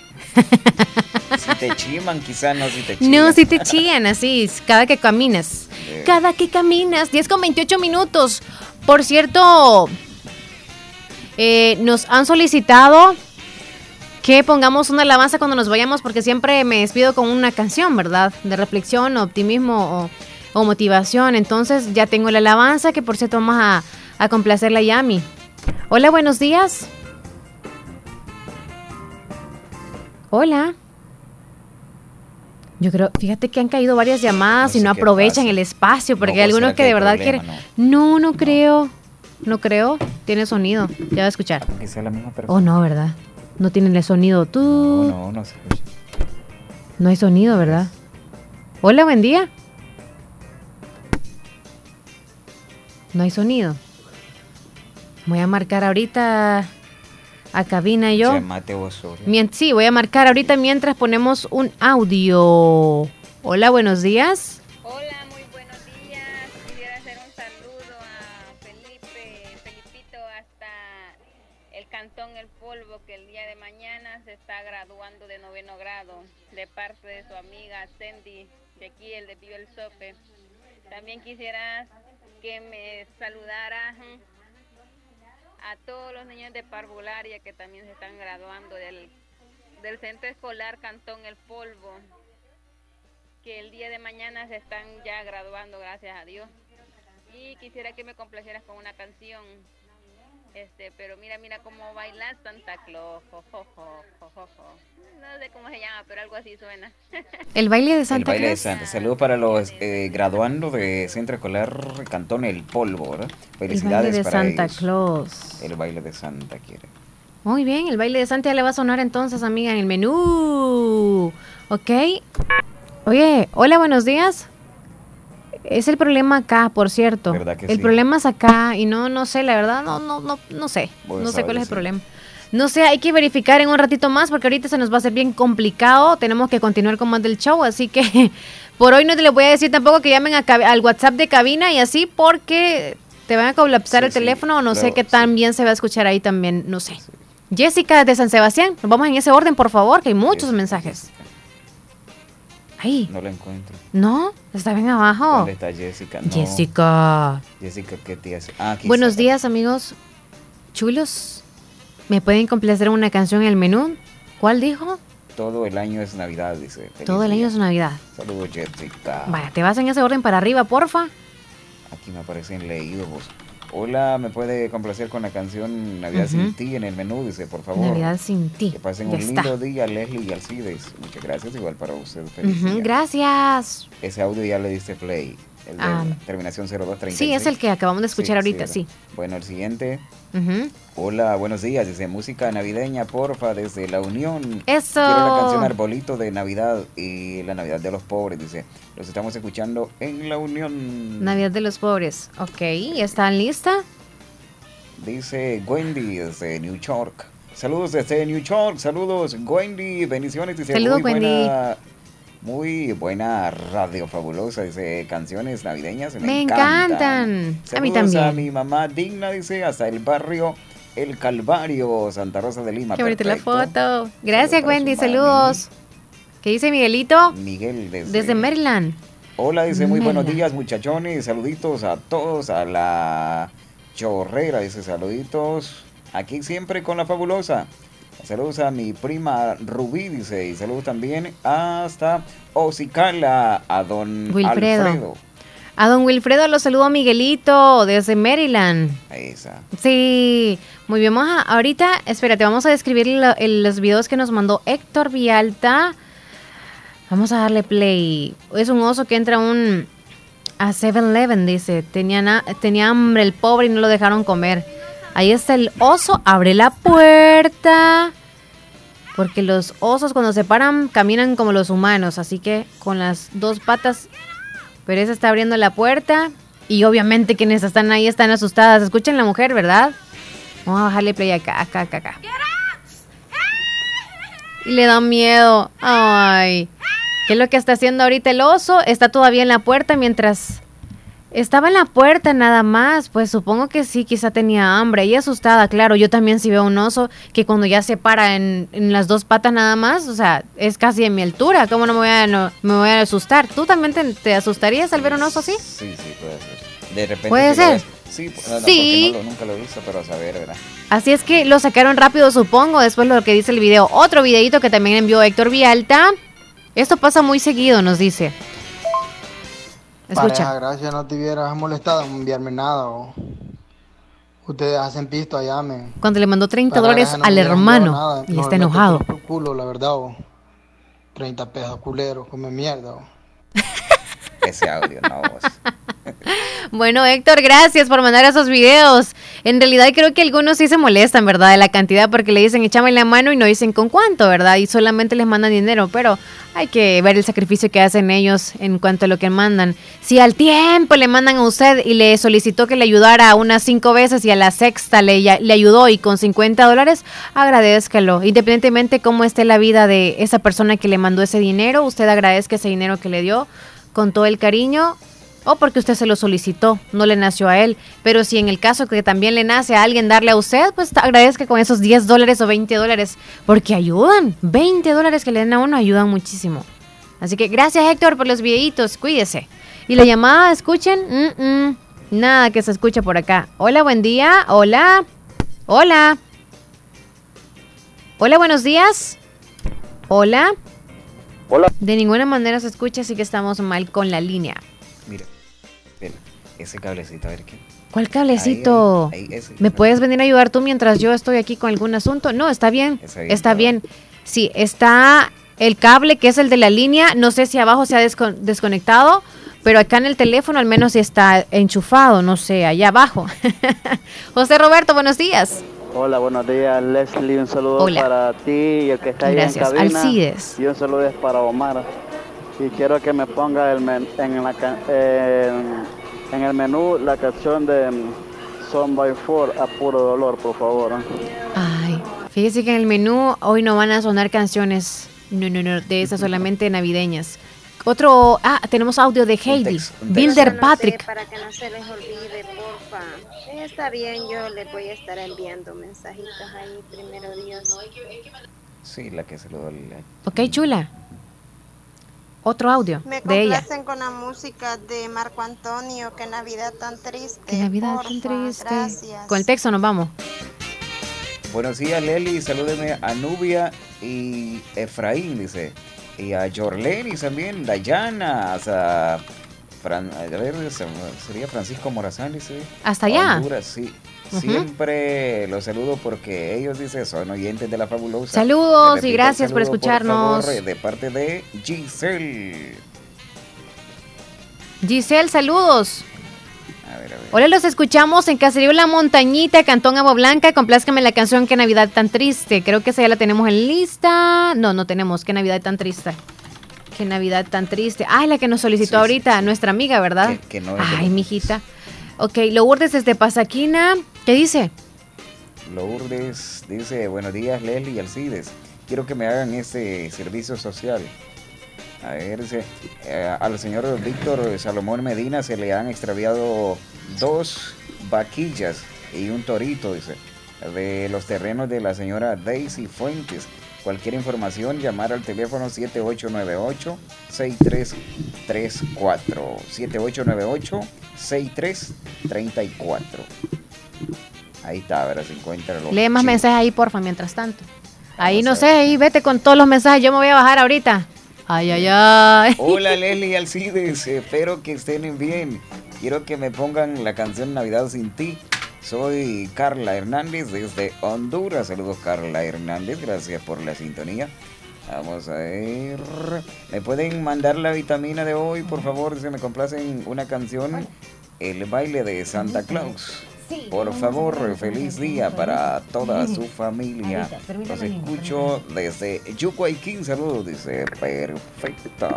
Si te chiman, quizá no si te chiman. No, si te chillan así, cada que caminas. Eh. Cada que caminas, 10 con 28 minutos. Por cierto, eh, nos han solicitado que pongamos una alabanza cuando nos vayamos, porque siempre me despido con una canción, ¿verdad? De reflexión, optimismo o, o motivación. Entonces ya tengo la alabanza, que por cierto vamos a, a complacerla a Yami. Hola, buenos días. Hola. Yo creo, fíjate que han caído varias llamadas y no aprovechan el espacio, porque No, hay algunos ¿será que que de verdad problema, quieren. No, no creo. No creo. Tiene sonido. Ya va a escuchar. Sea la misma persona. Oh, no, ¿verdad? No tienen el sonido. Tú. No, no, no se escucha. No hay sonido, ¿verdad? Hola, buen día. No hay sonido. Voy a marcar ahorita a cabina yo. Vos solo. Mien- sí, voy a marcar ahorita mientras ponemos un audio. Hola, buenos días. De parte de su amiga Cindy, de aquí, el de Vivo el Sope. También quisiera que me saludara a todos los niños de parvularia que también se están graduando del, del centro escolar Cantón El Polvo que el día de mañana se están ya graduando, gracias a Dios. Y quisiera que me complacieras con una canción. Este, pero mira, mira cómo baila Santa Claus. jo, jo, jo, jo, jo, jo. No sé cómo se llama, pero algo así suena. El baile de El Santa baile de Claus. Santa. Saludos para los eh, graduandos de Centro Escolar Cantón El Polvo, ¿verdad? El Felicidades baile de para Santa ellos. Claus. El baile de Santa quiere. Muy bien, el baile de Santa ya le va a sonar entonces, amiga, en el menú. ¿Ok? Oye, hola, buenos días. Es el problema acá, por cierto. ¿Verdad que el sí? problema es acá y no, no sé, la verdad, no, no, no, no sé. Vos No sé cuál es el problema. No sé, hay que verificar en un ratito más porque ahorita se nos va a hacer bien complicado. Tenemos que continuar con más del show, así que por hoy no te les voy a decir tampoco que llamen a al WhatsApp de cabina y así porque te van a colapsar el teléfono o no sé qué tan bien se va a escuchar ahí también, no sé. Jessica de San Sebastián, nos vamos en ese orden, por favor, que hay muchos mensajes. Ahí, No la encuentro. ¿no? Está bien abajo. ¿Dónde está Jessica? No. Jessica. Jessica, ¿qué te hace? Ah, aquí Buenos está. días, amigos chulos. ¿Me pueden complacer una canción en el menú? ¿Cuál dijo? Todo el año es Navidad, dice. Todo el día. año es Navidad. Saludos, Jessica. Vaya, te vas en ese orden para arriba, porfa. Aquí me aparecen leídos. vos. Hola, ¿me puede complacer con la canción Navidad sin ti en el menú? Dice, por favor. Navidad sin ti. Que pasen Ya un está. lindo día, Leslie y Alcides. Muchas gracias, igual para usted. Feliz Ujú, día. gracias. Ese audio ya le diste play. El de Ah. terminación 0236. Sí, es el que acabamos de escuchar ahorita, sí. Bueno, el siguiente. Hola, buenos días. Dice música navideña, porfa, desde La Unión. Eso. Quiero la canción Arbolito de Navidad y la Navidad de los Pobres. Dice, los estamos escuchando en La Unión. Navidad de los pobres. Ok, ¿están lista? Dice Wendy desde New York. Saludos desde New York. Saludos, Wendy. Bendiciones. Dice, Saludos, Wendy. buena, muy buena radio fabulosa. Dice canciones navideñas. Me, Me encantan. encantan. A mí también. a mi mamá digna, dice, hasta el barrio El Calvario, Santa Rosa de Lima. Qué bonita la foto. Gracias, Wendy. Saludos. ¿Qué dice Miguelito? Miguel desde, Desde Maryland. Hola, dice muy buenos días muchachones, saluditos a todos, a la chorrera, dice saluditos, aquí siempre con la fabulosa. Saludos a mi prima Rubí, dice, y saludos también hasta Ocicala, a don Wilfredo. Alfredo. A don Wilfredo lo saludo Miguelito desde Maryland. Esa. Sí, muy bien. Vamos a- ahorita, espérate, vamos a describir lo- el- los videos que nos mandó Héctor Vialta. Vamos a darle play. Es un oso que entra a un a 7-Eleven, dice. Tenía, tenía hambre el pobre y no lo dejaron comer. Ahí está el oso, abre la puerta. Porque los osos cuando se paran caminan como los humanos, así que con las dos patas. Pero esa está abriendo la puerta. Y obviamente quienes están ahí están asustadas. Escuchen la mujer, ¿verdad? Vamos a bajarle play acá, acá, acá, acá. Y le da miedo. Ay. ¿Qué es lo que está haciendo ahorita el oso? Está todavía en la puerta mientras... Estaba en la puerta nada más, pues supongo que sí, quizá tenía hambre y asustada, claro, yo también si veo un oso que cuando ya se para en, en las dos patas nada más, o sea, es casi de mi altura, ¿cómo no me voy a, no- me voy a asustar? ¿Tú también te, te asustarías al ver un oso así? Sí, sí, puede ser. De repente ¿Puede ser? ves. Sí, pu- no, no, Sí. porque no lo- nunca lo he visto, pero a saber, ¿verdad? Así es que lo sacaron rápido, supongo, después lo que dice el video. Otro videito que también envió Héctor Vialta. Esto pasa muy seguido, nos dice. Pareja, Escucha. gracias, no te hubieras molestado en enviarme nada. o- Ustedes hacen pisto allá, men. Cuando le mandó 30 Para dólares no al me hermano nada. y No, está me enojado. culo, la verdad. o. 30 pesos culero, come mierda. o. Ese audio, no. vos. Bueno, Héctor, gracias por mandar esos videos. En realidad creo que algunos sí se molestan, ¿verdad? De la cantidad porque le dicen échame la mano y no dicen con cuánto, ¿verdad? Y solamente les mandan dinero, pero hay que ver el sacrificio que hacen ellos en cuanto a lo que mandan. Si al tiempo le mandan a usted y le solicitó que le ayudara unas cinco veces y a la sexta le, le ayudó y con 50 dólares, agradezcalo. Independientemente cómo esté la vida de esa persona que le mandó ese dinero, usted agradezca ese dinero que le dio con todo el cariño o porque usted se lo solicitó, no le nació a él. Pero si en el caso que también le nace a alguien darle a usted, pues agradezca con esos 10 dólares o 20 dólares, porque ayudan. 20 dólares que le den a uno ayudan muchísimo. Así que gracias Héctor por los videitos, cuídese. Y la llamada, escuchen, mm, mm, nada que se escuche por acá. Hola, buen día, hola, hola. Hola, buenos días. Hola. Hola. De ninguna manera se escucha, así que estamos mal con la línea. Mira, ese cablecito, a ver qué. ¿Cuál cablecito? Ahí, ahí, ese. ¿Me puedes venir a ayudar tú mientras yo estoy aquí con algún asunto? No, está bien. Está bien, Está está bien. Sí, está el cable que es el de la línea. No sé si abajo se ha descon- desconectado, pero acá en el teléfono al menos sí está enchufado. No sé, allá abajo. José Roberto, buenos días. Hola, buenos días, Leslie. Un saludo Hola. para ti y el que está ahí Gracias. en cabina. Alcides. Y un saludo es para Omar. Y quiero que me ponga el men- en, la en, en el menú la canción de mm, Son by Four a puro dolor, por favor. Ay, fíjese que en el menú hoy no van a sonar canciones. No, no, no, de esas solamente navideñas. Otro, ah, tenemos audio de Heidi. Bilder Patrick. Para que no se les olvide, porfa. Está bien, yo les voy a estar enviando mensajitos ahí, primero Dios. Sí, la que se lo doy. Ok, chula. Otro audio Me de ella. complacen con la música de Marco Antonio, qué Navidad tan triste. Qué Navidad tan triste. Gracias. Con el texto nos vamos. Buenos días, Leli. Salúdeme a Nubia y Efraín, dice. Y a Jorlenis también, Dayana, hasta Fran, a ver, se- sería Francisco Morazán, dice. ¿Hasta allá? Honduras, sí. Siempre los saludo porque ellos, dice, son oyentes de la fabulosa. Saludos y gracias por escucharnos. favor, de parte de Giselle. Giselle, saludos. A ver, a ver. Hola, los escuchamos en Caserío La Montañita, Cantón Agua Blanca. Complázcame la canción Qué Navidad tan triste. Creo que esa ya la tenemos en lista. No, no tenemos. Qué Navidad tan triste. Qué Navidad tan triste. Ay, la que nos solicitó ahorita, nuestra amiga, ¿verdad? Que- que no es de Ay, los- mijita. Ok, Lourdes desde Pasaquina. ¿Qué dice? Lourdes dice, buenos días Leslie y Alcides. Quiero que me hagan este servicio social. A ver, dice, eh, al señor Víctor Salomón Medina se le han extraviado dos vaquillas y un torito, dice, de los terrenos de la señora Daisy Fuentes. Cualquier información, llamar al teléfono 7898-6334. 7898-6334. Ahí está, a ver si encuentra los Lee más mensajes ahí, porfa, mientras tanto. Ahí no sé, ahí vete con todos los mensajes. Yo me voy a bajar ahorita. Ay, ay, ay. Hola Leslie y Alcides, espero que estén bien. Quiero que me pongan la canción Navidad sin ti. Soy Carla Hernández desde Honduras. Saludos Carla Hernández, gracias por la sintonía. Vamos a ver. ¿Me pueden mandar la vitamina de hoy, por favor? Si me complacen una canción, El baile de Santa Claus. Por favor, feliz día para toda su familia. Los escucho desde Yucuayquín. Saludos, dice. Perfecto.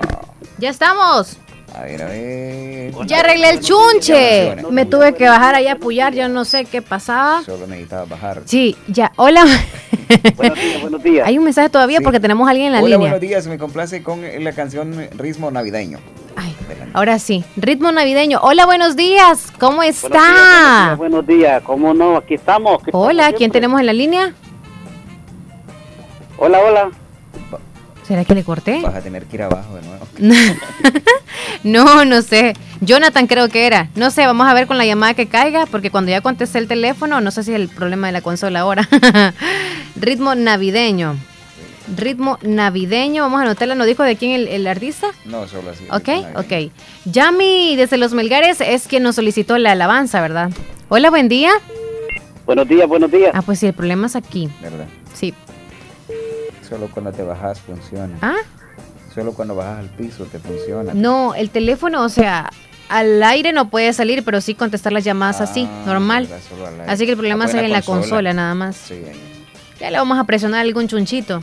Ya estamos. A ver, a ver. Ya arreglé el chunche. Me tuve que bajar ahí a apoyar. Yo no sé qué pasaba. Solo necesitaba bajar. Sí, ya. Hola. Buenos días, buenos días. Hay un mensaje todavía Sí. porque tenemos a alguien en la Hola, línea. buenos días. Me complace con la canción Ritmo Navideño. Ahora sí. Ritmo navideño. Hola, buenos días. ¿Cómo Buenos está? días, buenos días, ¿cómo no? Aquí estamos. aquí Hola, estamos ¿quién tenemos en la línea? Hola, hola. ¿Será que le corté? Vas a tener que ir abajo de nuevo. no, no sé. Jonathan creo que era. No sé, vamos a ver con la llamada que caiga, porque cuando ya contesté el teléfono, no sé si es el problema de la consola ahora. Ritmo navideño. Ritmo navideño, vamos a anotarla, ¿nos dijo de quién el, el artista? No, solo así. Ok, ok. Yami desde Los Melgares es quien nos solicitó la alabanza, ¿verdad? Hola, buen día. Buenos días, buenos días. Ah, pues sí, el problema es aquí. ¿Verdad? Sí. Solo cuando te bajas funciona. ¿Ah? Solo cuando bajas al piso te funciona. No, el teléfono, o sea, al aire no puede salir, pero sí contestar las llamadas así, normal. Así que el problema Ah, es en la consola. nada más. Sí. Ya le vamos a presionar algún chunchito.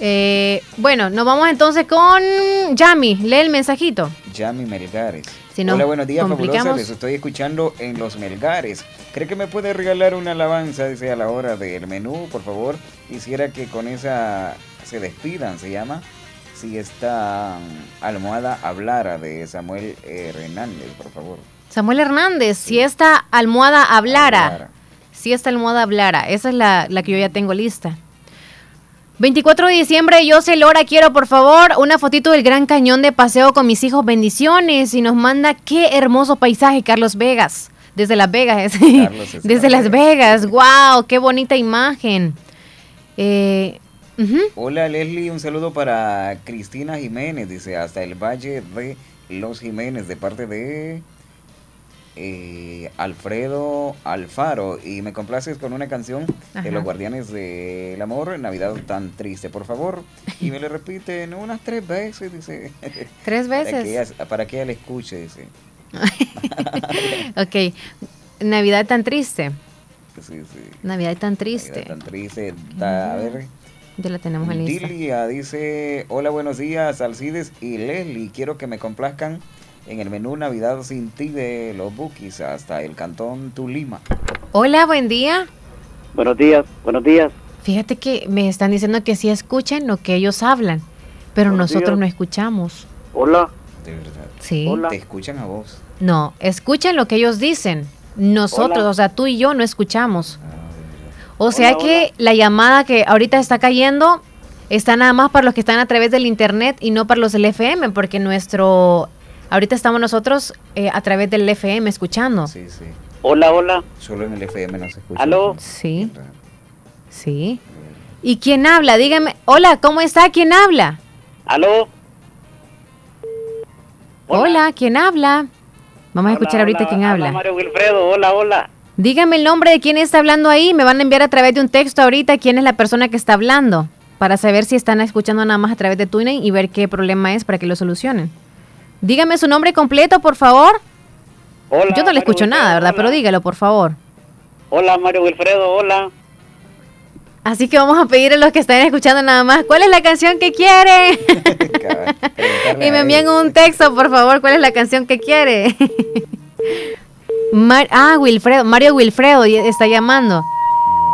Eh, bueno, nos vamos entonces con Yami. Lee el mensajito. Yami Melgares. Si no, Hola, buenos días, fabulosa. Les estoy escuchando en Los Melgares. ¿Cree que me puede regalar una alabanza, dice, a la hora del menú, por favor? Quisiera que con esa se despidan, se llama. Si esta mm, almohada hablara de Samuel Hernández, por favor. Samuel Hernández, si esta almohada hablara. Hablara. Si esta almohada hablara. Esa es la, la que yo ya tengo lista. 24 de diciembre, yo sé Lora, quiero por favor una fotito del Gran Cañón de paseo con mis hijos, bendiciones. Y nos manda qué hermoso paisaje, Carlos Vegas. Desde Las Vegas, Carlos está desde Las Vegas, wow, qué bonita imagen. Eh. Hola Leslie, un saludo para Cristina Jiménez, dice, hasta el Valle de Los Jiménez, de parte de eh, Alfredo Alfaro. Y me complaces con una canción Ajá. de Los Guardianes del Amor, Navidad tan triste, por favor. Y me lo repiten unas tres veces, dice. ¿Tres Para veces? que ella, para que ella le escuche, dice. ok, Navidad tan triste. Sí, sí. Navidad tan triste. Navidad tan triste. Da- a ver. Ya la tenemos en lista. Dilia dice, hola, buenos días, Alcides y Leslie. Quiero que me complazcan en el menú Navidad sin ti de los Bookies hasta el cantón Tulima. Hola, buen día. Buenos días, buenos días. Fíjate que me están diciendo que sí escuchen lo que ellos hablan, pero Buenos nosotros días. no escuchamos. Hola. De verdad. Sí. Te escuchan a vos. No, escuchen lo que ellos dicen. Nosotros, Hola. o sea, tú y yo no escuchamos. O sea Hola, que la llamada que ahorita está cayendo está nada más para los que están a través del internet y no para los del FM, porque nuestro... Ahorita estamos nosotros eh, a través del FM escuchando. Sí, sí. Hola, hola. Solo en el FM no se escucha. ¿Aló? Sí. Sí. ¿Y quién habla? Dígame. Hola, ¿cómo está? ¿Quién habla? ¿Aló? Hola, ¿quién habla? Vamos a escuchar Hola, ahorita hola, quién habla. Mario Wilfredo, hola, hola. Dígame el nombre de quién está hablando ahí. Me van a enviar a través de un texto ahorita quién es la persona que está hablando. Para saber si están escuchando nada más a través de TuneIn y ver qué problema es para que lo solucionen. Dígame su nombre completo, por favor. Hola, Yo no le escucho Wilfredo, nada, ¿verdad? hola. Pero dígalo, por favor. Hola, Mario Wilfredo, hola. Así que vamos a pedir a los que están escuchando nada más, ¿cuál es la canción que quieren? y me envían un texto, por favor, ¿cuál es la canción que quiere? Mar- ah, Wilfredo, Mario Wilfredo y- está llamando.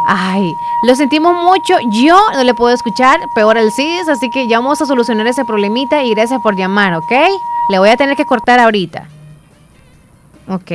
Ay, lo sentimos mucho. Yo no le puedo escuchar, peor el CIS, así que ya vamos a solucionar ese problemita y gracias por llamar, ¿ok? Le voy a tener que cortar ahorita. Ok.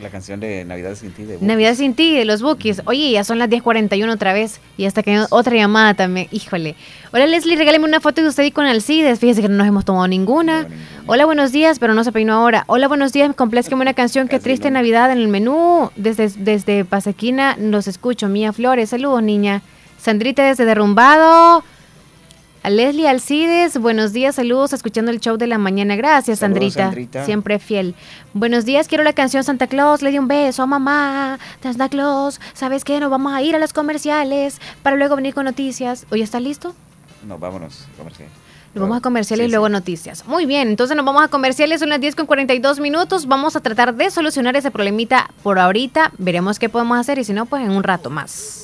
La canción de Navidad sin ti de. Navidad sin ti, de los Bookies. Oye, ya son las 10.41 otra vez. Y hasta que otra llamada también. Híjole. Hola Leslie, regáleme una foto de usted y con Alcides. Fíjese que no nos hemos tomado ninguna. Hola, buenos días, pero no se peinó ahora. Hola, buenos días, complazqueme una canción. Qué triste Navidad en el menú. Desde, desde Pasequina los escucho. Mía Flores, saludos, niña. Sandrita desde Derrumbado. A Leslie Alcides, buenos días, saludos, escuchando el show de la mañana. Gracias, Saludos, Sandrita. Sandrita. Siempre fiel. Buenos días, quiero la canción Santa Claus, le di un beso a mamá. Santa Claus, ¿sabes qué? Nos vamos a ir a los comerciales para luego venir con noticias. ¿Oye, está listo? No, vámonos. comercial. Nos vamos a comerciales y luego noticias. Muy bien, entonces nos vamos a comerciales, son las 10 con 42 minutos. Vamos a tratar de solucionar ese problemita por ahorita. Veremos qué podemos hacer y si no, pues en un rato más.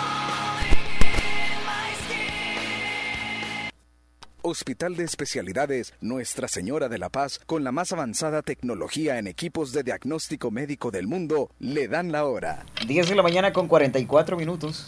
Hospital de Especialidades Nuestra Señora de la Paz, con la más avanzada tecnología en equipos de diagnóstico médico del mundo, le dan la hora. 10 de la mañana con 44 minutos.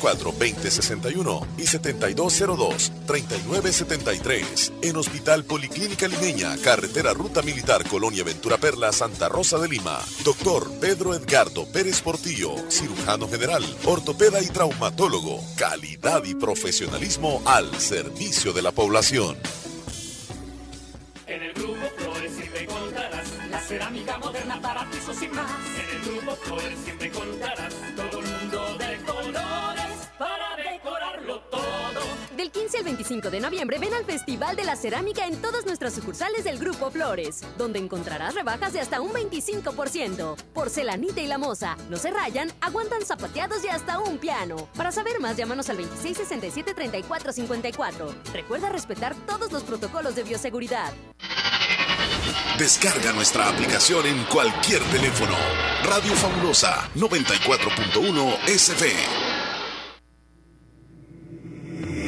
2061 y 7202-3973. En Hospital Policlínica Limeña, Carretera Ruta Militar Colonia Ventura Perla, Santa Rosa de Lima. Doctor Pedro Edgardo Pérez Portillo, cirujano general, ortopeda y traumatólogo. Calidad y profesionalismo al servicio de la población. En el grupo Flores siempre encontrarás la cerámica moderna para pisos y más. En el grupo Flores siempre encontrarás todo 15 al 25 de noviembre ven al Festival de la Cerámica en todas nuestras sucursales del Grupo Flores, donde encontrarás rebajas de hasta un 25%. Porcelanita y la moza, no se rayan, aguantan zapateados y hasta un piano. Para saber más, llámanos al 2667-3454. Recuerda respetar todos los protocolos de bioseguridad. Descarga nuestra aplicación en cualquier teléfono. Radio Fabulosa 94.1 SF.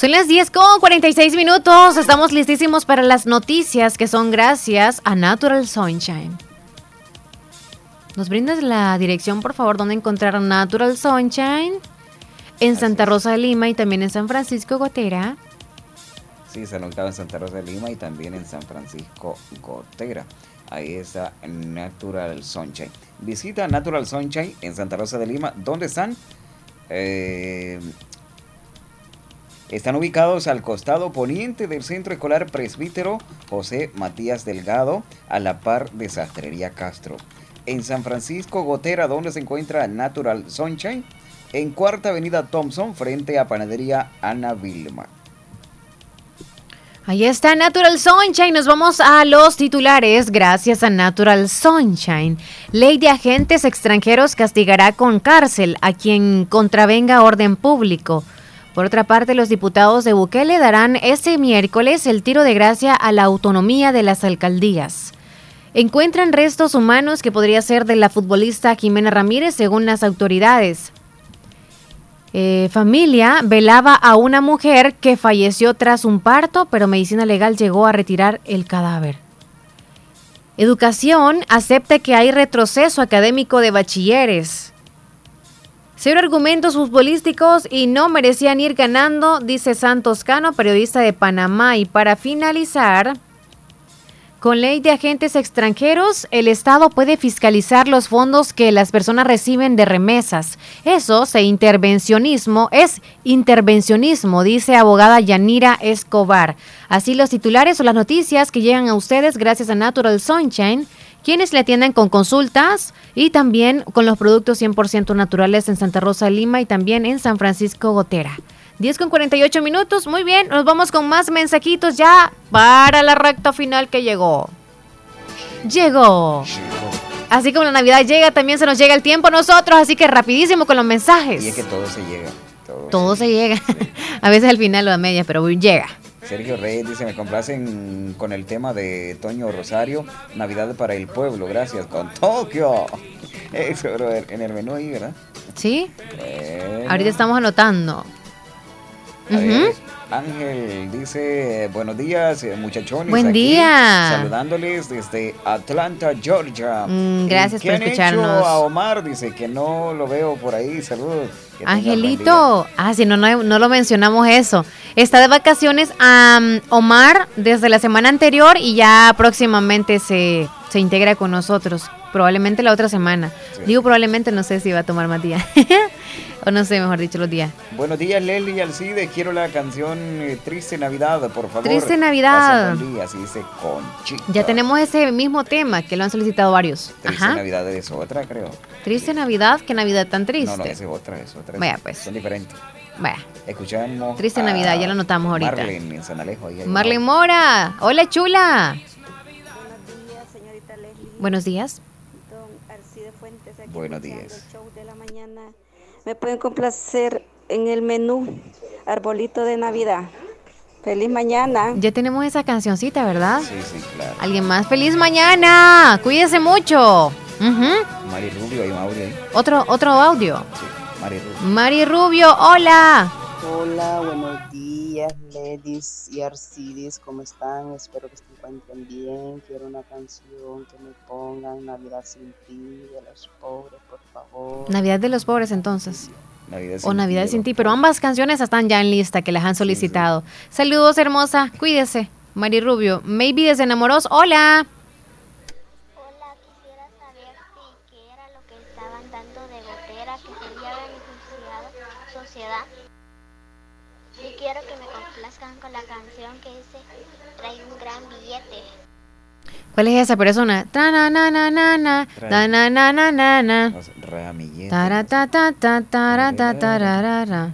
Son las 10 con 46 minutos. Estamos listísimos para las noticias que son gracias a Natural Sunshine. ¿Nos brindas la dirección, por favor, donde encontrar Natural Sunshine? En Santa Rosa de Lima y también en San Francisco Gotera. Sí, se anotaba en Santa Rosa de Lima y también en San Francisco Gotera. Ahí está Natural Sunshine. Visita Natural Sunshine en Santa Rosa de Lima. ¿Dónde están? Eh, están ubicados al costado poniente del Centro Escolar Presbítero José Matías Delgado, a la par de Sastrería Castro. En San Francisco Gotera, donde se encuentra Natural Sunshine, en Cuarta Avenida Thompson, frente a Panadería Ana Vilma. Ahí está Natural Sunshine. Nos vamos a los titulares. Gracias a Natural Sunshine. Ley de agentes extranjeros castigará con cárcel a quien contravenga orden público. Por otra parte, los diputados de Bukele darán este miércoles el tiro de gracia a la autonomía de las alcaldías. Encuentran restos humanos que podría ser de la futbolista Jimena Ramírez según las autoridades. Eh, familia velaba a una mujer que falleció tras un parto, pero medicina legal llegó a retirar el cadáver. Educación acepta que hay retroceso académico de bachilleres. Cero argumentos futbolísticos y no merecían ir ganando, dice Santos Cano, periodista de Panamá. Y para finalizar, Con ley de agentes extranjeros, el Estado puede fiscalizar los fondos que las personas reciben de remesas. Eso se intervencionismo, es intervencionismo, dice abogada Yanira Escobar. Así los titulares o las noticias que llegan a ustedes gracias a Natural Sunshine, quienes le atienden con consultas y también con los productos 100% naturales en Santa Rosa de Lima y también en San Francisco Gotera. 10 con 48 minutos, muy bien, nos vamos con más mensajitos ya para la recta final que llegó. Llegó. Así como la Navidad llega, también se nos llega el tiempo a nosotros, así que rapidísimo con los mensajes. Y es que todo se llega. Todo. Todo se llega. a veces al final o a media, pero llega. Sergio Reyes dice, me complacen con el tema de Toño Rosario, Navidad para el pueblo, gracias, con Tokio. Eso, bro, en el menú ahí, ¿verdad? ¿Sí? Bueno. Ahorita estamos anotando. A ver. Ángel dice, buenos días, eh, muchachones. Buen aquí, día. Saludándoles desde Atlanta, Georgia. Mm, gracias ¿Y qué por han hecho escucharnos. a Omar dice que no lo veo por ahí. Saludos. Que. Angelito, ah, sí, no, no, no lo mencionamos eso. Está de vacaciones am, Omar desde la semana anterior y ya próximamente se, se integra con nosotros. Probablemente la otra semana. Digo probablemente, no sé si va a tomar más días. o no sé, mejor dicho, los días. Buenos días, Leli y Alcide. Quiero la canción eh, Triste Navidad, por favor. Triste Navidad. Pasen buen día, así dice Conchita. Ya tenemos ese mismo tema que lo han solicitado varios. Triste Ajá. Navidad es otra, creo. Triste Navidad, qué Navidad tan triste. No, no, esa es otra, es otra. Vaya, pues. Son diferentes. Vaya. Escuchamos. Triste a Navidad, ya lo notamos ahorita. Marlene en San Alejo. ahí hay un Marlene Mora, hola chula. Buenos días. Buenos días. Me pueden complacer en el menú Arbolito de Navidad. Feliz mañana. Ya tenemos esa cancioncita, ¿verdad? Sí, sí, claro. Alguien más. ¡Feliz mañana! Cuídese mucho. Ujú. Mari Rubio, hay un audio ahí. Otro, otro audio. Mari Rubio. Mari Rubio, hola. Hola, buenos días, ladies y Arcidis, ¿cómo están? Espero que se encuentren bien. Quiero una canción que me pongan Navidad sin ti, de los pobres, por favor. Navidad de los pobres entonces. Navidad O Navidad sin ti, pero ambas canciones están ya en lista que las han solicitado. Saludos, hermosa. Cuídese. Mari Rubio. Maybe desenamoros. Hola. ¿Cuál es esa persona? Ta na na na na na. Ta na na na na na. Ramillete. Tara ta ta ta tara ta tararara.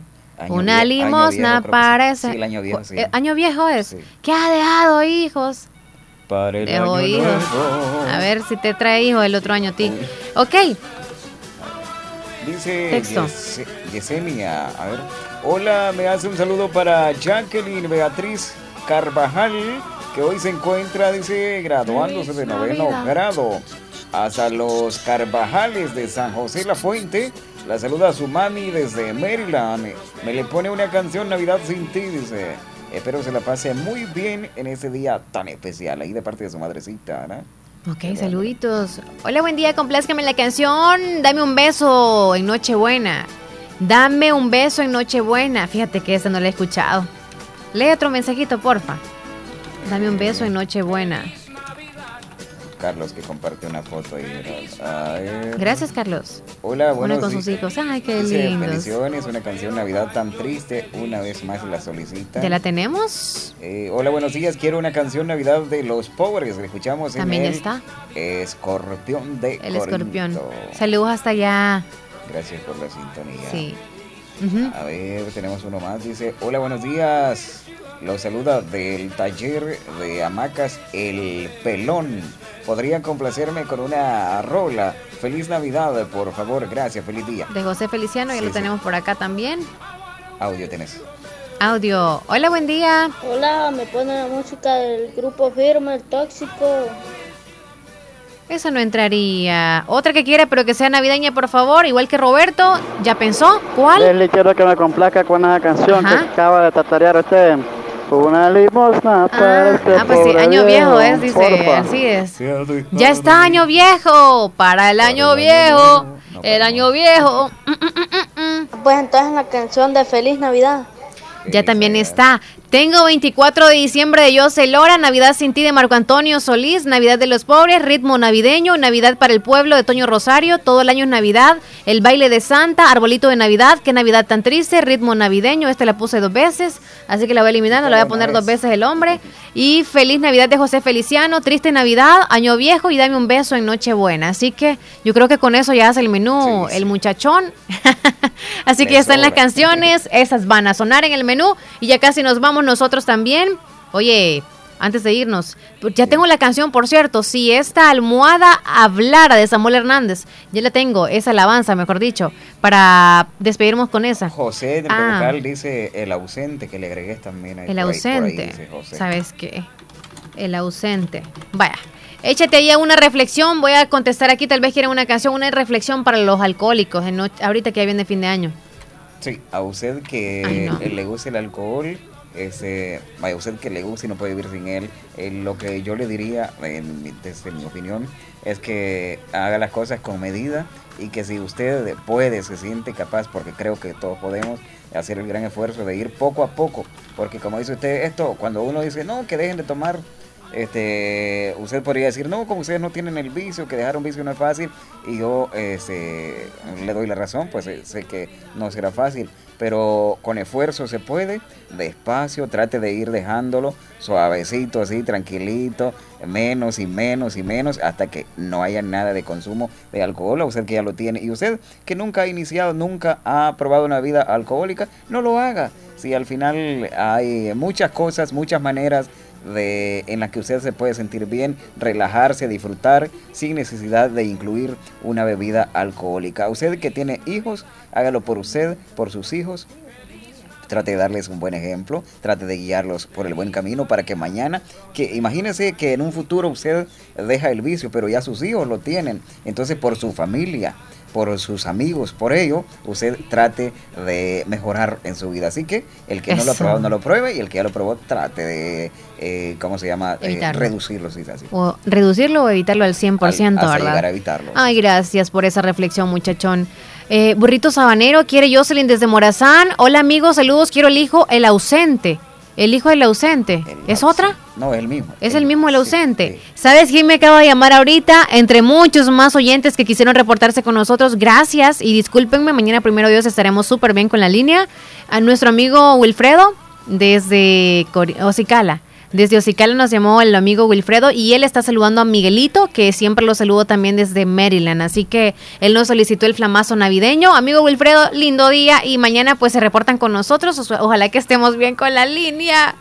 Una limosna para sí. el año viejo, sí. Eh, ¿Año viejo es? ¿Qué ha dejado, hijos? Para el Dejó año hijos. nuevo. A ver si te trae hijos el otro año a ti. Ok. Dice Texto. Yese- Yesenia, a ver. Hola, me hace un saludo para Jacqueline Beatriz Carvajal, que hoy se encuentra, dice, graduándose de noveno grado. Hasta los Carvajales de San José La Fuente. La saluda a su mami desde Maryland. Me le pone una canción Navidad sin ti, dice. Espero se la pase muy bien en ese día tan especial, ahí de parte de su madrecita, ¿no? Ok, saluditos. Hola, buen día, complázcame la canción. Dame un beso en Nochebuena. Dame un beso en Nochebuena. Fíjate que esa no la he escuchado. Lee otro mensajito, porfa. Dame un beso en Nochebuena. Carlos que comparte una foto ahí. Gracias, Carlos. Hola, Uno buenos con sus hijos. Ay, qué Dice, lindos. bendiciones, una canción Navidad tan triste, una vez más la solicita. ¿Ya la tenemos? Eh, hola, buenos días, quiero una canción Navidad de los pobres, la escuchamos en También el está. Escorpión de El escorpión. Saludos hasta allá. Gracias por la sintonía. Sí. A ver, tenemos uno más, dice, hola, buenos días. Los saluda del taller de hamacas El Pelón. ¿Podrían complacerme con una rola? Feliz Navidad, por favor. Gracias, feliz día. De José Feliciano, ya Sí, lo sí. tenemos por acá también. Audio tenés. Audio. Hola, buen día. Hola, me pone la música del grupo Firme, el tóxico. Eso no entraría. Otra que quiera, pero que sea navideña, por favor. Igual que Roberto. ¿Ya pensó? ¿Cuál? Leslie, quiero que me complazca con una canción Ajá. que acaba de tatarear usted. Una limosna para este Ah, pues sí, año viejo es, dice así es. Ya está año viejo. Para el año viejo. El año viejo. Mm, Pues entonces la canción de Feliz Navidad. Ya también está. Tengo 24 de diciembre de José Lora, Navidad sin ti de Marco Antonio Solís, Navidad de los pobres, ritmo navideño, Navidad para el pueblo de Toño Rosario, todo el año es Navidad, el baile de Santa, arbolito de Navidad, qué Navidad tan triste, ritmo navideño, este la puse dos veces, así que la voy eliminando, la voy a poner dos veces el hombre. Y feliz Navidad de José Feliciano, triste Navidad, año viejo y dame un beso en Nochebuena. Así que yo creo que con eso ya hace el menú el muchachón. así que ya están las canciones, esas van a sonar en el menú y ya casi nos vamos nosotros también. Oye, antes de irnos, ya tengo la canción, por cierto, si esta almohada hablara de Samuel Hernández, ya la tengo, esa alabanza, mejor dicho, para despedirnos con esa. José del Ah. vocal dice el ausente, que le agregué también ahí. El ahí- ahí ausente. dice José. ¿Sabes qué? El ausente. Vaya, échate ahí una reflexión. Voy a contestar aquí, tal vez quieren una canción, una reflexión para los alcohólicos, en ahorita que ya viene fin de año. Sí, a usted que Ay, no. le gusta el alcohol, ese, usted que le gusta y no puede vivir sin él, eh, lo que yo le diría, en desde mi opinión, es que haga las cosas con medida y que si usted puede, se siente capaz, porque creo que todos podemos hacer el gran esfuerzo de ir poco a poco, porque como dice usted, esto, cuando uno dice, no, que dejen de tomar este, usted podría decir, no, como ustedes no tienen el vicio, que dejar un vicio no es fácil, y yo este, le doy la razón, pues eh, sé que no será fácil, pero con esfuerzo se puede, despacio, trate de ir dejándolo suavecito, así, tranquilito, menos y menos y menos, hasta que no haya nada de consumo de alcohol, a usted que ya lo tiene, y usted que nunca ha iniciado, nunca ha probado una vida alcohólica, no lo haga. Si al final hay muchas cosas, muchas maneras de, en las que usted se puede sentir bien, relajarse, disfrutar, sin necesidad de incluir una bebida alcohólica. Usted que tiene hijos, hágalo por usted, por sus hijos. Trate de darles un buen ejemplo, trate de guiarlos por el buen camino para que mañana, que imagínese que en un futuro usted deja el vicio, pero ya sus hijos lo tienen. Entonces por su familia, por sus amigos, por ello, usted trate de mejorar en su vida. Así que el que no lo ha probado no lo pruebe y el que ya lo probó trate de, eh, ¿cómo se llama? Eh, reducirlo, sí, así. O reducirlo o evitarlo al 100%, hasta ¿verdad? a evitarlo. Ay, gracias por esa reflexión, muchachón. Eh, Burrito Sabanero, quiere Jocelyn desde Morazán. Hola, amigos, saludos. Quiero el hijo, el ausente. El hijo del ausente. ¿Es otra? No, es el mismo. Es el mismo el ausente. ¿Sabes quién me acaba de llamar ahorita? Entre muchos más oyentes que quisieron reportarse con nosotros. Gracias y discúlpenme. Mañana, primero Dios, estaremos súper bien con la línea. A nuestro amigo Wilfredo, desde Cori- Ocicala. Desde Ocicala nos llamó el amigo Wilfredo y él está saludando a Miguelito, que siempre lo saludo también desde Maryland. Así que él nos solicitó el flamazo navideño. Amigo Wilfredo, lindo día y mañana pues se reportan con nosotros. Ojalá que estemos bien con la línea.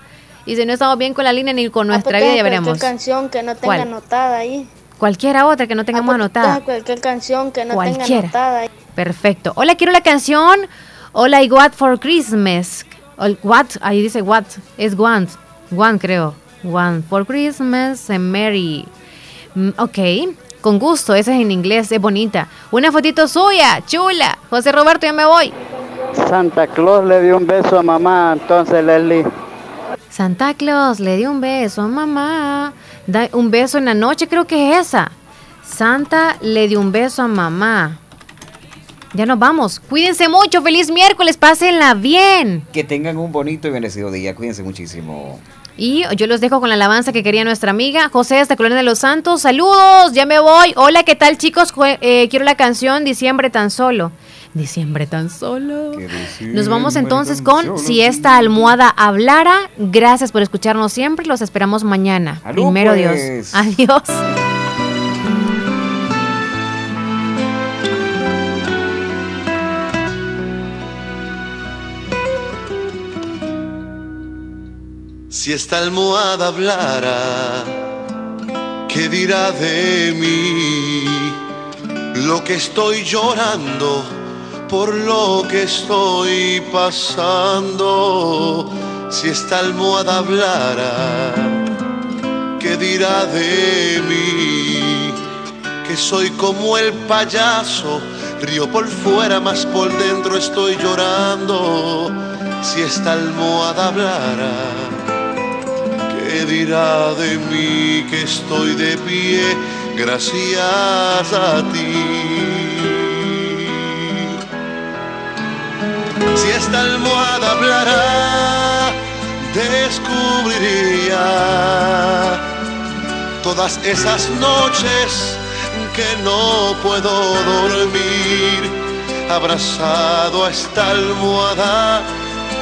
Y si no estamos bien con la línea ni con nuestra vida, ya veremos. Cualquier canción que no tenga ¿Cuál? anotada ahí. Cualquiera otra que no tengamos anotada. Cualquier canción que no tenga Cualquiera. anotada ahí. Perfecto. Hola, quiero la canción Hola y What for Christmas. What, ahí dice What. Es One. One, creo. One for Christmas and Merry. Mm, ok, con gusto. Esa es en inglés, es bonita. Una fotito suya, chula. José Roberto, ya me voy. Santa Claus le dio un beso a mamá, entonces Leslie. Santa Claus le dio un beso a mamá. Da un beso en la noche, creo que es esa. Santa le dio un beso a mamá. Ya nos vamos. Cuídense mucho. Feliz miércoles. Pásenla bien. Que tengan un bonito y bendecido día. Cuídense muchísimo. Y yo los dejo con la alabanza que quería nuestra amiga José de Colonia de los Santos. Saludos, ya me voy. Hola, ¿qué tal chicos? Eh, quiero la canción Diciembre tan solo. Diciembre tan solo. Nos vamos entonces con Si esta almohada hablara. Gracias por escucharnos siempre. Los esperamos mañana. Primero pues. Dios. Adiós. Si esta almohada hablara, ¿qué dirá de mí? Lo que estoy llorando, por lo que estoy pasando. Si esta almohada hablara, ¿qué dirá de mí? Que soy como el payaso, río por fuera, mas por dentro estoy llorando. Si esta almohada hablara, ¿Qué dirá de mí que estoy de pie gracias a ti? Si esta almohada hablará de lloraría todas esas noches que no puedo dormir abrazado a esta almohada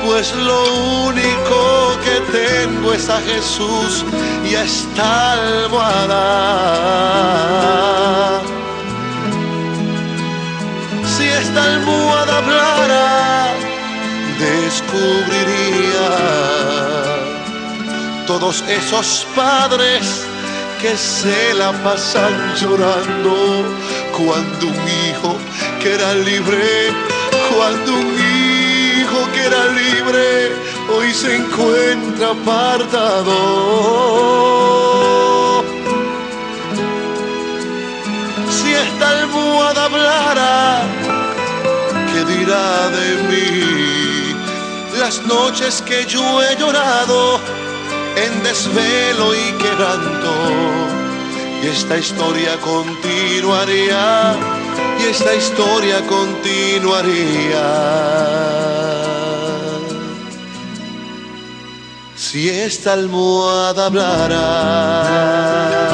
pues lo único que tengo es a Jesús y a esta almohada. Si esta almohada hablara, descubriría todos esos padres que se la pasan llorando cuando un hijo que era libre, cuando un hijo que era libre hoy se encuentra apartado. Si esta almohada hablara, ¿qué dirá de mí? Las noches que yo he llorado en desvelo y quebranto. Y esta historia continuaría, esta historia continuaría. si esta almohada hablara.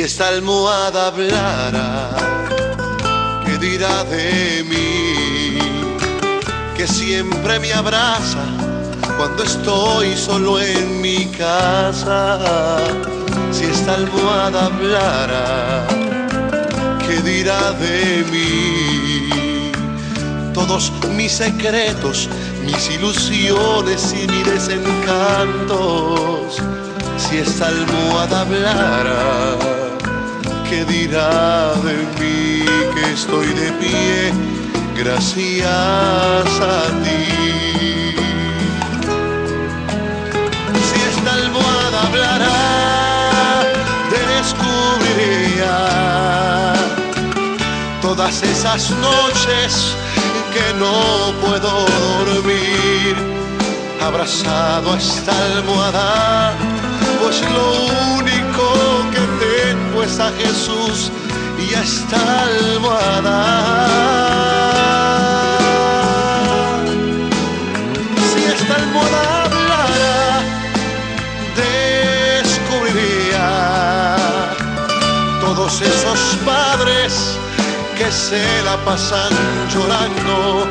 Si esta almohada hablara, ¿qué dirá de mí? que siempre me abraza cuando estoy solo en mi casa. Si esta almohada hablara, ¿qué dirá de mí? Todos mis secretos, mis ilusiones y mis desencantos. Si esta almohada hablara, ¿qué dirá de mí que estoy de pie? gracias a ti. Si esta almohada hablara, descubriría todas esas noches que no puedo dormir, abrazado a esta almohada, pues lo único tengo es a Jesús y a esta almohada. Si esta almohada hablara, descubriría todos esos padres que se la pasan llorando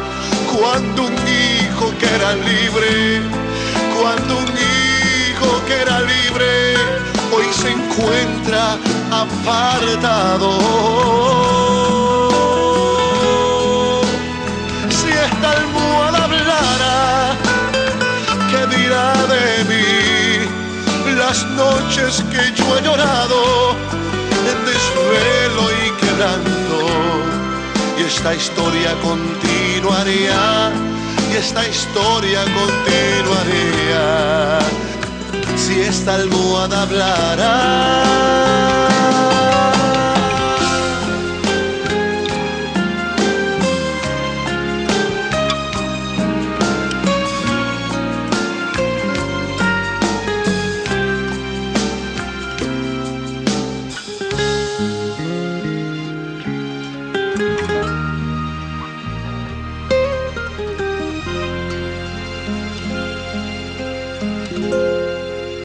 cuando un hijo que era libre, cuando un hijo que era libre encuentra apartado. Si esta almohada hablara, ¿qué dirá de mí? Las noches que yo he llorado en desvelo y quedando. Y esta historia continuaría, y esta historia continuaría si esta almohada hablara.